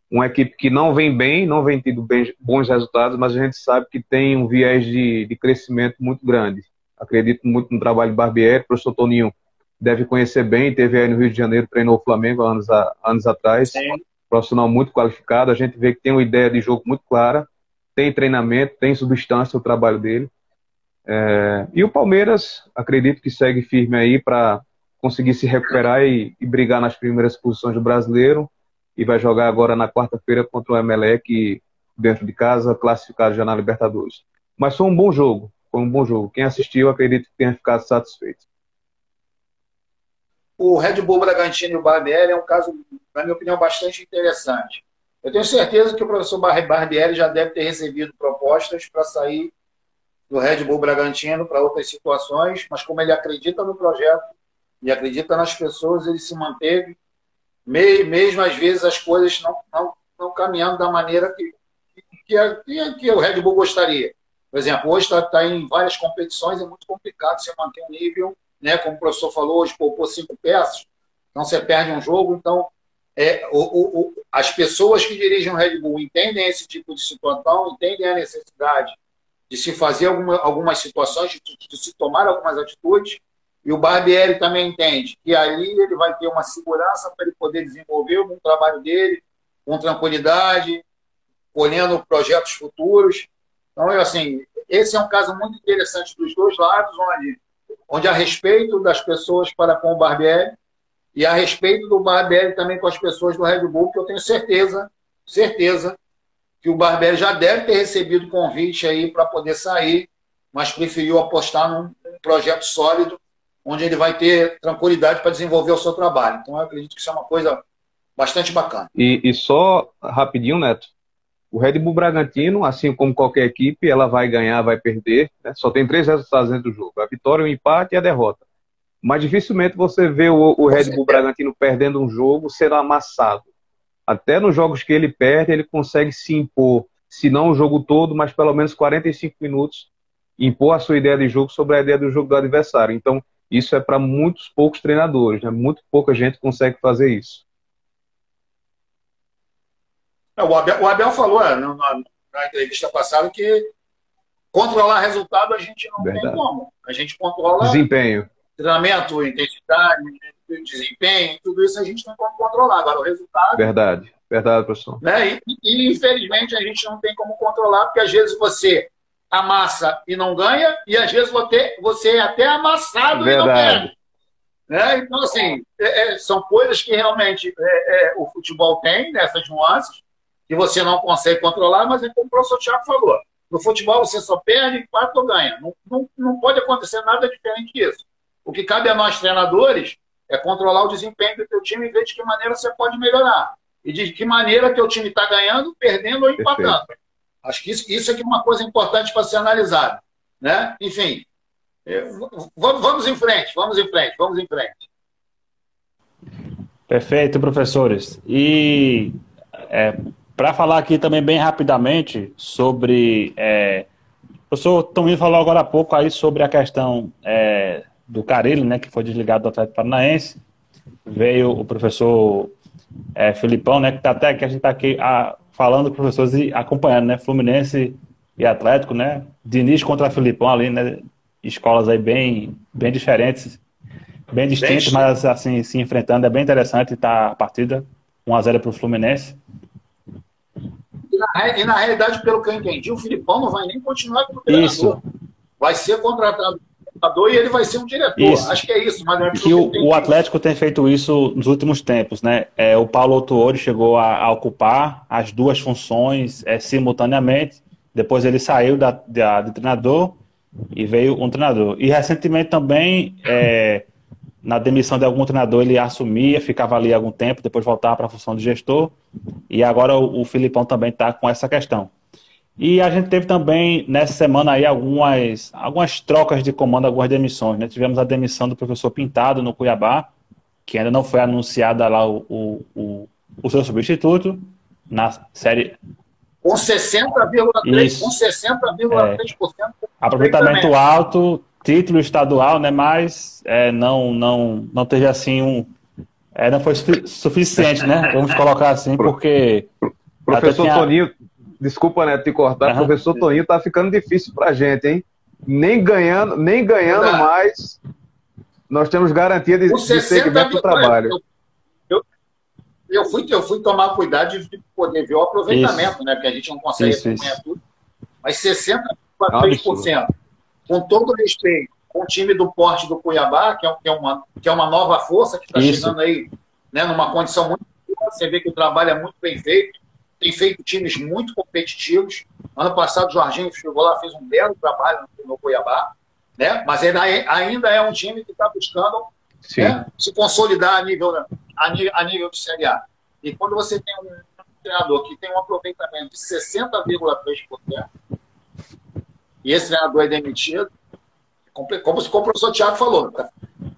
Uma equipe que não vem bem, não vem tido bem, bons resultados, mas a gente sabe que tem um viés de, de crescimento muito grande. Acredito muito no trabalho de Barbieri, o professor Toninho deve conhecer bem, teve aí no Rio de Janeiro, treinou o Flamengo anos, a, anos atrás. Sim profissional muito qualificado, a gente vê que tem uma ideia de jogo muito clara, tem treinamento, tem substância o trabalho dele. É, e o Palmeiras, acredito que segue firme aí para conseguir se recuperar e, e, brigar nas primeiras posições do brasileiro. E vai jogar agora na quarta-feira contra o Emelec, dentro de casa, classificado já na Libertadores. Mas foi um bom jogo, foi um bom jogo. Quem assistiu, acredito que tenha ficado satisfeito. O Red Bull Bragantino e o Barbieri é um caso na minha opinião, bastante interessante. Eu tenho certeza que o professor Barbieri já deve ter recebido propostas para sair do Red Bull Bragantino para outras situações, mas como ele acredita no projeto e acredita nas pessoas, ele se manteve, mesmo às vezes as coisas não, não, não caminhando da maneira que, que, que, que o Red Bull gostaria. Por exemplo, hoje está tá em várias competições, é muito complicado você manter um nível, né? como o professor falou, hoje poupou cinco peças, então você perde um jogo, então é, o, o, as pessoas que dirigem o Red Bull entendem esse tipo de situação, entendem a necessidade de se fazer alguma, algumas situações, de, de, se tomar algumas atitudes, e o Barbieri também entende que ali ele vai ter uma segurança para ele poder desenvolver o trabalho dele com tranquilidade, colhendo projetos futuros. Então, eu, assim, esse é um caso muito interessante dos dois lados, onde, onde há respeito das pessoas para com o Barbieri, e a respeito do Barbieri também com as pessoas do Red Bull, que eu tenho certeza, certeza, que o Barbieri já deve ter recebido convite aí para poder sair, mas preferiu apostar num projeto sólido, onde ele vai ter tranquilidade para desenvolver o seu trabalho. Então, eu acredito que isso é uma coisa bastante bacana. E, e só rapidinho, Neto, o Red Bull Bragantino, assim como qualquer equipe, ela vai ganhar, vai perder. Né? Só tem três resultados dentro do jogo: a vitória, o empate e a derrota. Mas dificilmente você vê o, o Red Bull Bragantino perdendo um jogo sendo amassado. Até nos jogos que ele perde, ele consegue se impor, se não o jogo todo, mas pelo menos 45 minutos, impor a sua ideia de jogo sobre a ideia do jogo do adversário. Então, isso é para muitos poucos treinadores, né? muito pouca gente consegue fazer isso. É, o Abel, o Abel falou é, na, na, entrevista passada que controlar resultado a gente não Verdade. tem como. A gente controla desempenho treinamento, intensidade, desempenho, tudo isso a gente não pode controlar. Agora, o resultado. Verdade, verdade, professor. Né? E, e, infelizmente, a gente não tem como controlar, porque às vezes você amassa e não ganha, e às vezes você, você é até amassado verdade. e não ganha. Né? Então, assim, é, é, são coisas que realmente é, é, o futebol tem, nessas nuances, que você não consegue controlar, mas é como o professor Thiago falou. No futebol você só perde, quarto ou ganha. Não, não, não pode acontecer nada diferente disso. O que cabe a nós, treinadores, é controlar o desempenho do teu time e ver de que maneira você pode melhorar. E de que maneira teu time está ganhando, perdendo ou empatando. Perfeito. Acho que isso, isso é uma coisa importante para ser analisada. Né? Enfim, é, vamos em frente, vamos em frente, vamos em frente. Perfeito, professores. E é, para falar aqui também bem rapidamente sobre. É, o professor Tominho falou agora há pouco aí sobre a questão é, do Carilho, né, que foi desligado do Atlético Paranaense. Veio o professor é, Filipão, né, que está até que a gente está aqui a, falando com professores e acompanhando, né, Fluminense e Atlético, né, Diniz contra Filipão ali, né, escolas aí bem, bem diferentes, bem distintas, bem mas assim, se enfrentando, é bem interessante tá a partida, 1x0 para o Fluminense. E na, e na, realidade, pelo que eu entendi, o Filipão não vai nem continuar como treinador. Isso. Vai ser contratado e ele vai ser um diretor. Isso. Acho que é isso. Mas é que o, o Atlético tem feito isso nos últimos tempos, né? É, o Paulo Autuori chegou a, a, ocupar as duas funções é, simultaneamente. Depois ele saiu da, da, de treinador e veio um treinador. E recentemente também, é, na demissão de algum treinador, ele assumia, ficava ali algum tempo, depois voltava para a função de gestor. E agora o, o Filipão também está com essa questão. E a gente teve também nessa semana aí algumas, algumas trocas de comando, algumas demissões. Né? Tivemos a demissão do professor Pintado no Cuiabá, que ainda não foi anunciada lá o, o, o, o seu substituto na série. Com 60,3%. Com 60,3%. É. Aproveitamento alto, título estadual, né? Mas é, não, não, não teve assim um. É, não foi suficiente, né? Vamos colocar assim, porque. Professor tinha... Toninho, desculpa, né, te cortar, uhum. professor Toninho tá ficando difícil pra gente, hein? Nem ganhando, nem ganhando mais, nós temos garantia de, de segmento do trabalho. Eu, eu, eu, fui, eu fui tomar cuidado de poder ver o aproveitamento, isso. né? Porque a gente não consegue isso, acompanhar isso. tudo. Mas 60,3%, é com todo respeito, com o time do porte do Cuiabá, que é, que é, uma, que é uma nova força que está chegando aí né, numa condição muito boa, você vê que o trabalho é muito bem feito tem feito times muito competitivos. Ano passado, o Jorginho chegou lá, fez um belo trabalho no Cuiabá, né? mas ainda é, ainda é um time que está buscando né, se consolidar a nível, a, a nível de Série A. E quando você tem um treinador que tem um aproveitamento de 60,3%, e esse treinador é demitido, como, como o professor Tiago falou, tá,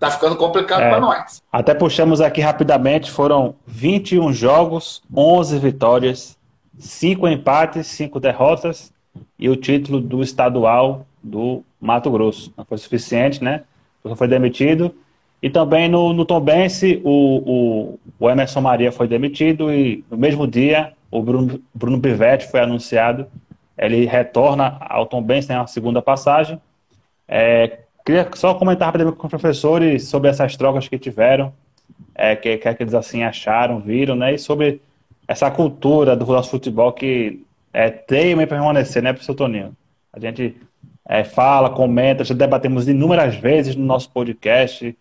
tá ficando complicado é, para nós. Até puxamos aqui rapidamente, foram 21 jogos, 11 vitórias, 5 empates, 5 derrotas e o título do estadual do Mato Grosso. Não foi suficiente, né? Foi demitido. E também no, no Tombense, o, o, o, Emerson Maria foi demitido e no mesmo dia o Bruno, Bruno Pivetti foi anunciado. Ele retorna ao Tombense, tem uma segunda passagem. É, queria só comentar rapidamente com os professores sobre essas trocas que tiveram, é, que, que, eles assim acharam, viram, né? E sobre essa cultura do nosso futebol que é, teima em permanecer, né, professor Toninho? A gente é, fala, comenta, já debatemos inúmeras vezes no nosso podcast,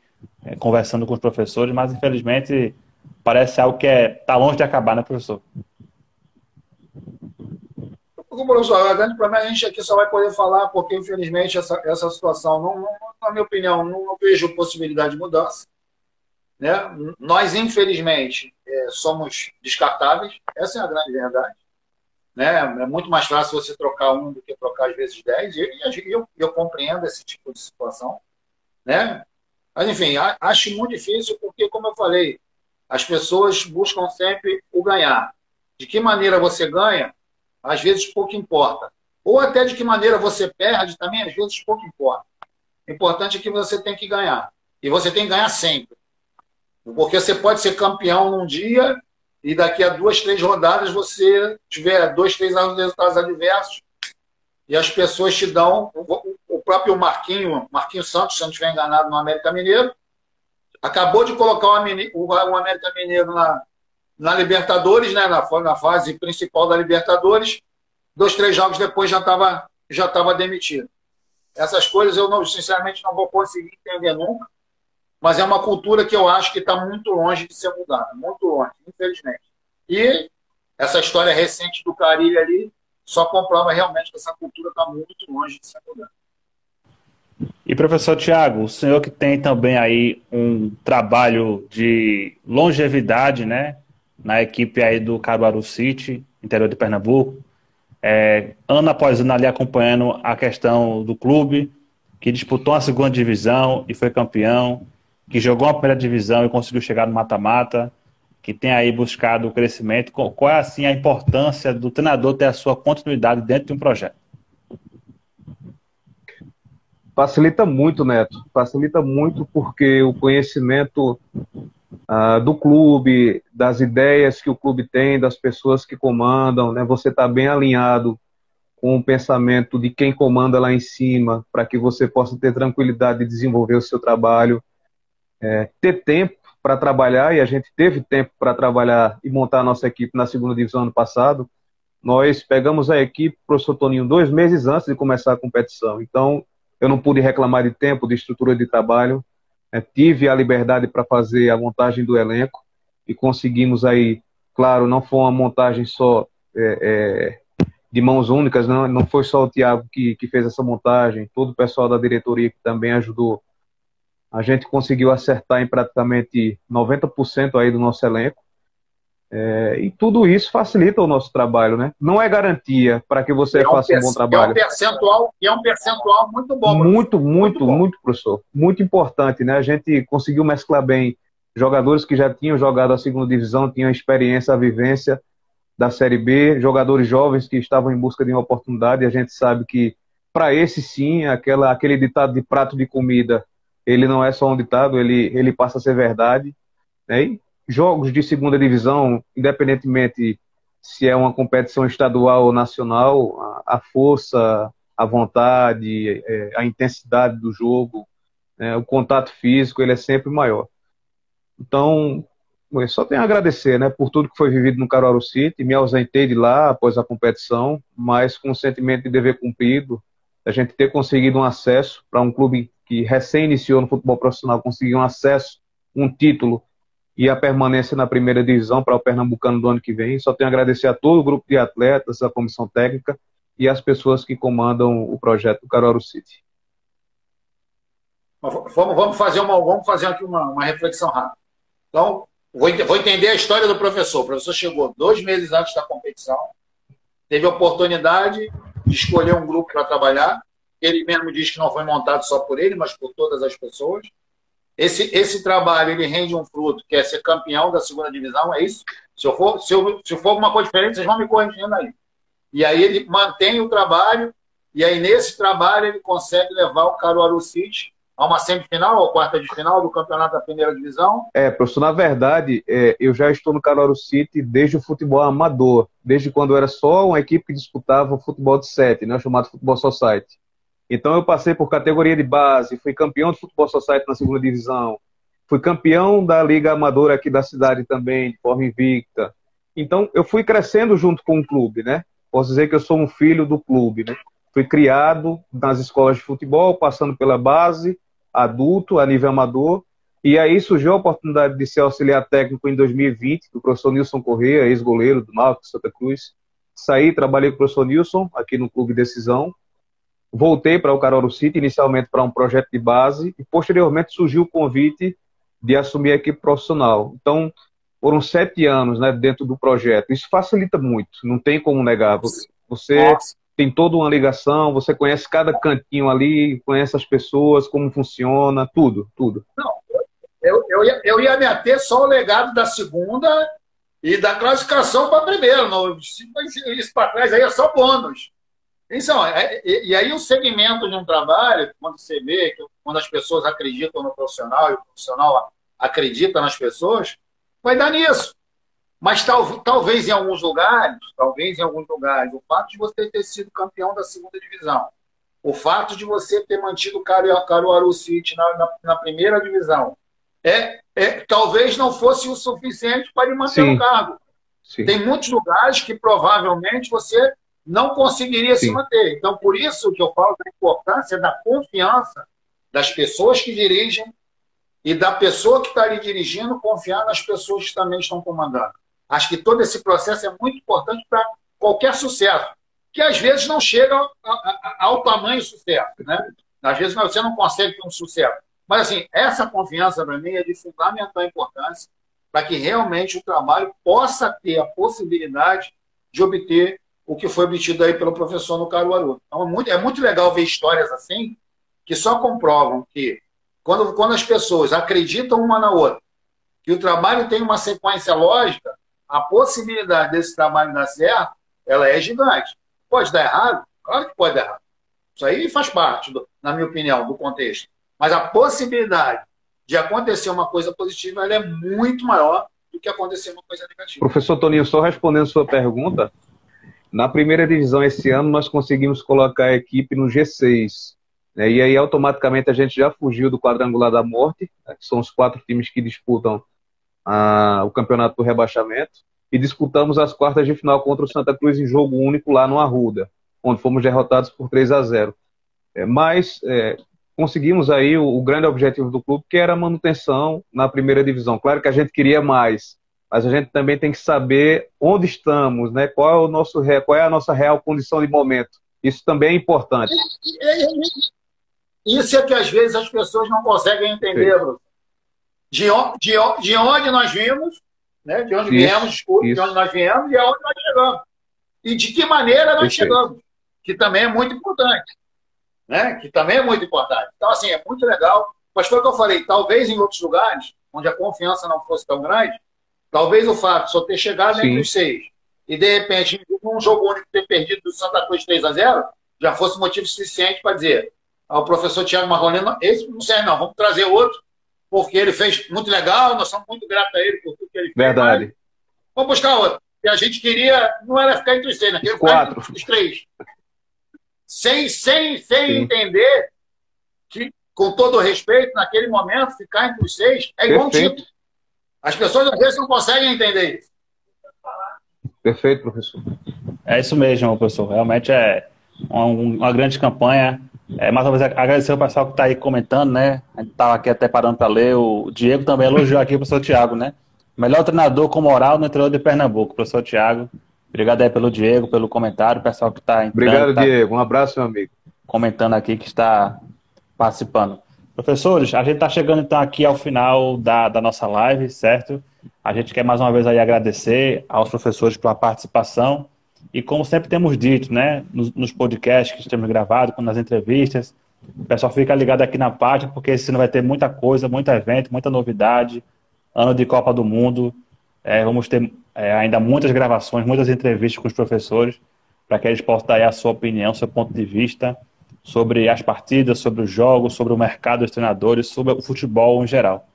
é, conversando com os professores, mas infelizmente parece algo que está é, longe de acabar, né, professor? O professor, a grande problema é a gente aqui só vai poder falar porque, infelizmente, essa, essa situação, não, não, na minha opinião, não, vejo possibilidade de mudança. Né? Nós, infelizmente, é, somos descartáveis, essa é a grande verdade. Né? É muito mais fácil você trocar um do que trocar às vezes dez, e, e eu, eu compreendo esse tipo de situação. Né? Mas, enfim, acho muito difícil porque, como eu falei, as pessoas buscam sempre o ganhar. De que maneira você ganha, às vezes pouco importa. Ou até de que maneira você perde, também às vezes pouco importa. O importante é que você tem que ganhar. E você tem que ganhar sempre. Porque você pode ser campeão num dia e daqui a duas, três rodadas você tiver dois, três resultados adversos e as pessoas te dão. O próprio Marquinho, Marquinho Santos, se não estiver enganado, no América Mineiro, acabou de colocar o América Mineiro na, na Libertadores, né, na, na fase principal da Libertadores. Dois, três jogos depois já estava já tava demitido. Essas coisas eu, não, sinceramente, não vou conseguir entender nunca, mas é uma cultura que eu acho que está muito longe de ser mudada, muito longe, infelizmente. E essa história recente do Carilho ali só comprova realmente que essa cultura está muito longe de ser mudada. E professor Tiago, o senhor que tem também aí um trabalho de longevidade, né, na equipe aí do Caruaru City, interior de Pernambuco, é, ano após ano ali acompanhando a questão do clube, que disputou a segunda divisão e foi campeão, que jogou a primeira divisão e conseguiu chegar no mata-mata, que tem aí buscado o crescimento. Qual é assim a importância do treinador ter a sua continuidade dentro de um projeto? Facilita muito, Neto. Facilita muito porque o conhecimento uh, do clube, das ideias que o clube tem, das pessoas que comandam, né? Você está bem alinhado com o pensamento de quem comanda lá em cima, para que você possa ter tranquilidade de desenvolver o seu trabalho, é, ter tempo para trabalhar, e a gente teve tempo para trabalhar e montar a nossa equipe na segunda divisão ano passado. Nós pegamos a equipe, professor Toninho, dois meses antes de começar a competição. Então, eu não pude reclamar de tempo, de estrutura de trabalho. É, tive a liberdade para fazer a montagem do elenco e conseguimos aí, claro, não foi uma montagem só é, é, de mãos únicas, não, não foi só o Tiago que, que fez essa montagem, todo o pessoal da diretoria que também ajudou a gente conseguiu acertar em praticamente 90% aí do nosso elenco. É, e tudo isso facilita o nosso trabalho, né? Não é garantia para que você é faça um, bom trabalho. É um percentual, é um percentual muito bom. Muito, muito, muito, muito, professor. Muito importante, né? A gente conseguiu mesclar bem jogadores que já tinham jogado a segunda divisão, tinham a experiência, a vivência da Série B, jogadores jovens que estavam em busca de uma oportunidade. E a gente sabe que para esse sim, aquela, aquele ditado de prato de comida ele não é só um ditado, ele, ele passa a ser verdade. Né? E jogos de segunda divisão, independentemente se é uma competição estadual ou nacional, a, força, a vontade, é, a intensidade do jogo, né? o contato físico, ele é sempre maior. Então, só tenho a agradecer né, por tudo que foi vivido no Caruaru City. Me ausentei de lá após a competição, mas com um sentimento de dever cumprido, a gente ter conseguido um acesso para um clube que recém iniciou no futebol profissional conseguiu um acesso, um título e a permanência na primeira divisão para o Pernambucano do ano que vem. Só tenho a agradecer a todo o grupo de atletas, a comissão técnica e as pessoas que comandam o projeto Caruaru City. Vamos, vamos fazer uma, vamos fazer aqui uma, uma reflexão rápida. Então, Vou, vou entender a história do professor. O professor chegou dois meses antes da competição, teve a oportunidade de escolher um grupo para trabalhar. Ele mesmo diz que não foi montado só por ele, mas por todas as pessoas. Esse, esse trabalho ele rende um fruto, que é ser campeão da segunda divisão, é isso? Se, eu for, se, eu, se for alguma coisa diferente, vocês vão me corrigindo aí. E aí ele mantém o trabalho, e aí nesse trabalho ele consegue levar o Caruaru City a uma semifinal ou quarta de final do campeonato da primeira divisão? É, professor, na verdade, é, eu já estou no Caruaru City desde o futebol amador, desde quando era só uma equipe que disputava o futebol de sete, né, chamado Futebol Society. Então eu passei por categoria de base, fui campeão de futebol society na segunda divisão, fui campeão da liga amadora aqui da cidade também, de forma invicta. Então eu fui crescendo junto com o clube, né? Posso dizer que eu sou um filho do clube, né? Fui criado nas escolas de futebol, passando pela base, adulto, a nível amador, e aí surgiu a oportunidade de ser auxiliar técnico em 2020 do professor Nilson Corrêa, ex-goleiro do Náutico Santa Cruz. Saí, trabalhei com o professor Nilson aqui no Clube Decisão, voltei para o Caruaru City, inicialmente para um projeto de base, e posteriormente surgiu o convite de assumir a equipe profissional. Então, foram sete anos né, dentro do projeto. Isso facilita muito, não tem como negar. Você Nossa. tem toda uma ligação, você conhece cada cantinho ali, conhece as pessoas, como funciona, tudo, tudo. Não, eu, eu, ia, eu ia me ater só o legado da segunda e da classificação para a primeira. Não, isso para trás aí é só bônus. Então, é, e, e, aí o segmento de um trabalho, quando você vê, que, quando as pessoas acreditam no profissional e o profissional acredita nas pessoas, vai dar nisso. Mas tal, talvez em alguns lugares, talvez em alguns lugares, o fato de você ter sido campeão da segunda divisão, o fato de você ter mantido o Caruaru City na, na, na primeira divisão, é, é, talvez não fosse o suficiente para lhe manter Sim. no cargo. Sim. Tem muitos lugares que provavelmente você não conseguiria Sim. se manter. Então, por isso que eu falo da importância da confiança das pessoas que dirigem e da pessoa que está ali dirigindo confiar nas pessoas que também estão comandando. Acho que todo esse processo é muito importante para qualquer sucesso, que às vezes não chega ao, ao tamanho sucesso. Né? Às vezes você não consegue ter um sucesso. Mas, assim, essa confiança, para mim, é de fundamental importância para que realmente o trabalho possa ter a possibilidade de obter o que foi obtido aí pelo professor no Caruaru. Então, é muito, é muito legal ver histórias assim, que só comprovam que, quando, quando as pessoas acreditam uma na outra, que o trabalho tem uma sequência lógica, a possibilidade desse trabalho dar certo, ela é gigante. Pode dar errado? Claro que pode dar errado. Isso aí faz parte, do, na minha opinião, do contexto. Mas a possibilidade de acontecer uma coisa positiva é muito maior do que acontecer uma coisa negativa. Professor Toninho, só respondendo sua pergunta, na primeira divisão esse ano, nós conseguimos colocar a equipe no G6. Né? E aí, automaticamente, a gente já fugiu do quadrangular da morte, né? que são os quatro times que disputam o campeonato do rebaixamento. E disputamos as quartas de final contra o Santa Cruz em jogo único lá no Arruda, onde fomos derrotados por 3 a 0. É, mas é, conseguimos aí o, o grande objetivo do clube, que era a manutenção na primeira divisão. Claro que a gente queria mais, mas a gente também tem que saber onde estamos, né? Qual é o nosso qual é a nossa real condição de momento. Isso também é importante. Isso é que às vezes as pessoas não conseguem entender, Bruno. De, de, de onde nós vimos, né? De onde isso, viemos, desculpa, de onde nós viemos e aonde nós chegamos. E de que maneira nós Perfeito. chegamos, que também é muito importante. Né? Que também é muito importante. Então, assim, é muito legal. Mas foi o que eu falei, talvez em outros lugares, onde a confiança não fosse tão grande, Talvez o fato de só ter chegado entre os seis e, de repente, num jogo único ter perdido do Santa Cruz 3 a 0 já fosse motivo suficiente para dizer ao professor Tiago Marrolino, esse não serve não, vamos trazer outro, porque ele fez muito legal, nós somos muito gratos a ele por tudo que ele fez. Verdade. Vamos buscar outro. E a gente queria, não era ficar entre os seis, né? Queria Quatro. Entre os três. Sem, sem, sem entender que, com todo o respeito, naquele momento, ficar entre os seis é igual Perfeito. um título. As pessoas às vezes não conseguem entender isso. Perfeito, professor. É isso mesmo, professor. Realmente é uma, uma grande campanha. É, mais uma vez agradecer ao pessoal que está aí comentando, né? A gente estava aqui até parando para ler. O Diego também elogiou aqui o professor Tiago, né? Melhor treinador com moral no interior de Pernambuco, professor Tiago. Obrigado aí pelo Diego, pelo comentário, o pessoal que está entrando. Obrigado, tá Diego. Um abraço, meu amigo. Comentando aqui que está participando. Professores, a gente está chegando então aqui ao final da, da nossa live, certo? A gente quer mais uma vez aí agradecer aos professores pela participação. E como sempre temos dito, né, nos, nos podcasts que temos gravado, nas entrevistas, o pessoal fica ligado aqui na página porque esse ano vai ter muita coisa, muito evento, muita novidade, ano de Copa do Mundo, é, vamos ter é, ainda muitas gravações, muitas entrevistas com os professores para que eles possam dar a sua opinião, seu ponto de vista sobre as partidas, sobre os jogos, sobre o mercado dos treinadores, sobre o futebol em geral.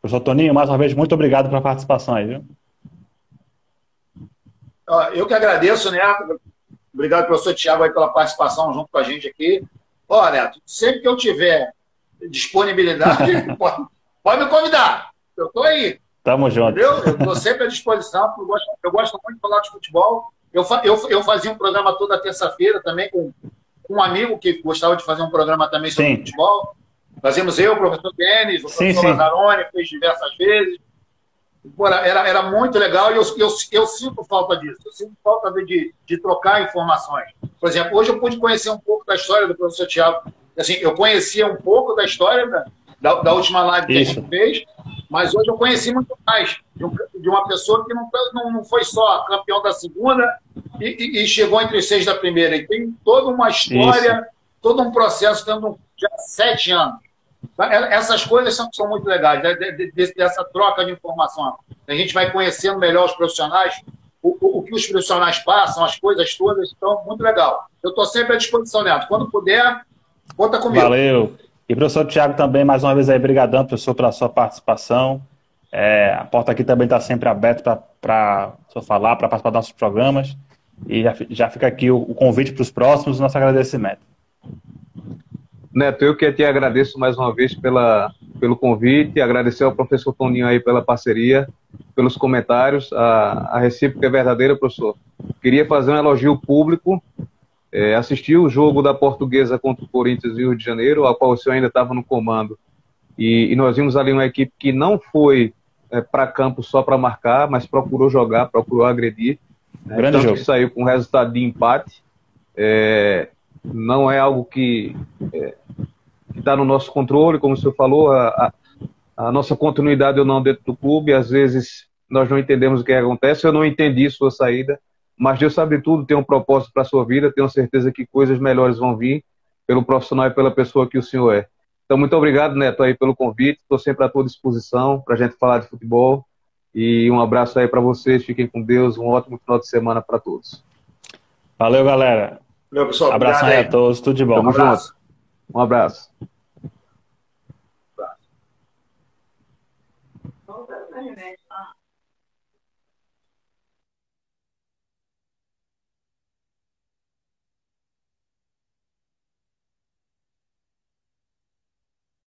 Professor Toninho, mais uma vez, muito obrigado pela participação aí, viu? Eu que agradeço, Neto. Obrigado, professor Tiago, pela participação junto com a gente aqui. Ó, Neto, sempre que eu tiver disponibilidade, pode, pode me convidar. Eu estou aí. Tamo junto. Entendeu? Eu estou sempre à disposição. Eu gosto, eu gosto muito de falar de futebol. Eu, eu, eu fazia um programa toda terça-feira também com com um amigo que gostava de fazer um programa também sobre sim. futebol. Fazíamos eu, o professor Denis, o sim, professor Lazzaroni, fez diversas vezes. Era, era muito legal e eu, eu, eu sinto falta disso. Eu sinto falta de, de trocar informações. Por exemplo, hoje eu pude conhecer um pouco da história do professor Tiago. Assim, eu conhecia um pouco da história da, da, da última live que Isso. a gente fez, mas hoje eu conheci muito mais de, um, de uma pessoa que não, não, foi só campeão da segunda e, e, e, chegou entre os seis da primeira. E tem toda uma história, Isso. todo um processo, tendo já sete anos. É, essas coisas são, são muito legais, né? dessa troca de informação. A gente vai conhecendo melhor os profissionais, o, o, o que os profissionais passam, as coisas todas, então, muito legal. Eu estou sempre à disposição, Neto. Quando puder, conta comigo. Valeu. E professor Tiago também, mais uma vez aí, brigadão, professor, pela sua participação. É, a porta aqui também está sempre aberta para falar, para participar dos nossos programas. E já, já fica aqui o, o convite para os próximos, nosso agradecimento. Neto, eu que te agradeço mais uma vez pela, pelo convite, agradecer ao professor Toninho aí pela parceria, pelos comentários. A, a recíproca é verdadeira, professor. Queria fazer um elogio público é, assisti o jogo da Portuguesa contra o Corinthians Rio de Janeiro, a qual o senhor ainda estava no comando. E, e, nós vimos ali uma equipe que não foi é, para campo só para marcar, mas procurou jogar, procurou agredir. Né? Grande jogo. que saiu com resultado de empate. É, não é algo que é, está no nosso controle, como o senhor falou, a, a, a, nossa continuidade ou não dentro do clube, às vezes nós não entendemos o que acontece, eu não entendi sua saída, mas Deus sabe tudo, tem um propósito para a sua vida, tenho certeza que coisas melhores vão vir pelo profissional e pela pessoa que o senhor é. Então, muito obrigado, Neto, aí pelo convite. Estou sempre à tua disposição para a gente falar de futebol. E um abraço aí para vocês. Fiquem com Deus. Um ótimo final de semana para todos. Valeu, galera. Valeu, pessoal. Abraço aí a todos. Tudo de bom. Tamo um abraço. junto. Um abraço. Um abraço.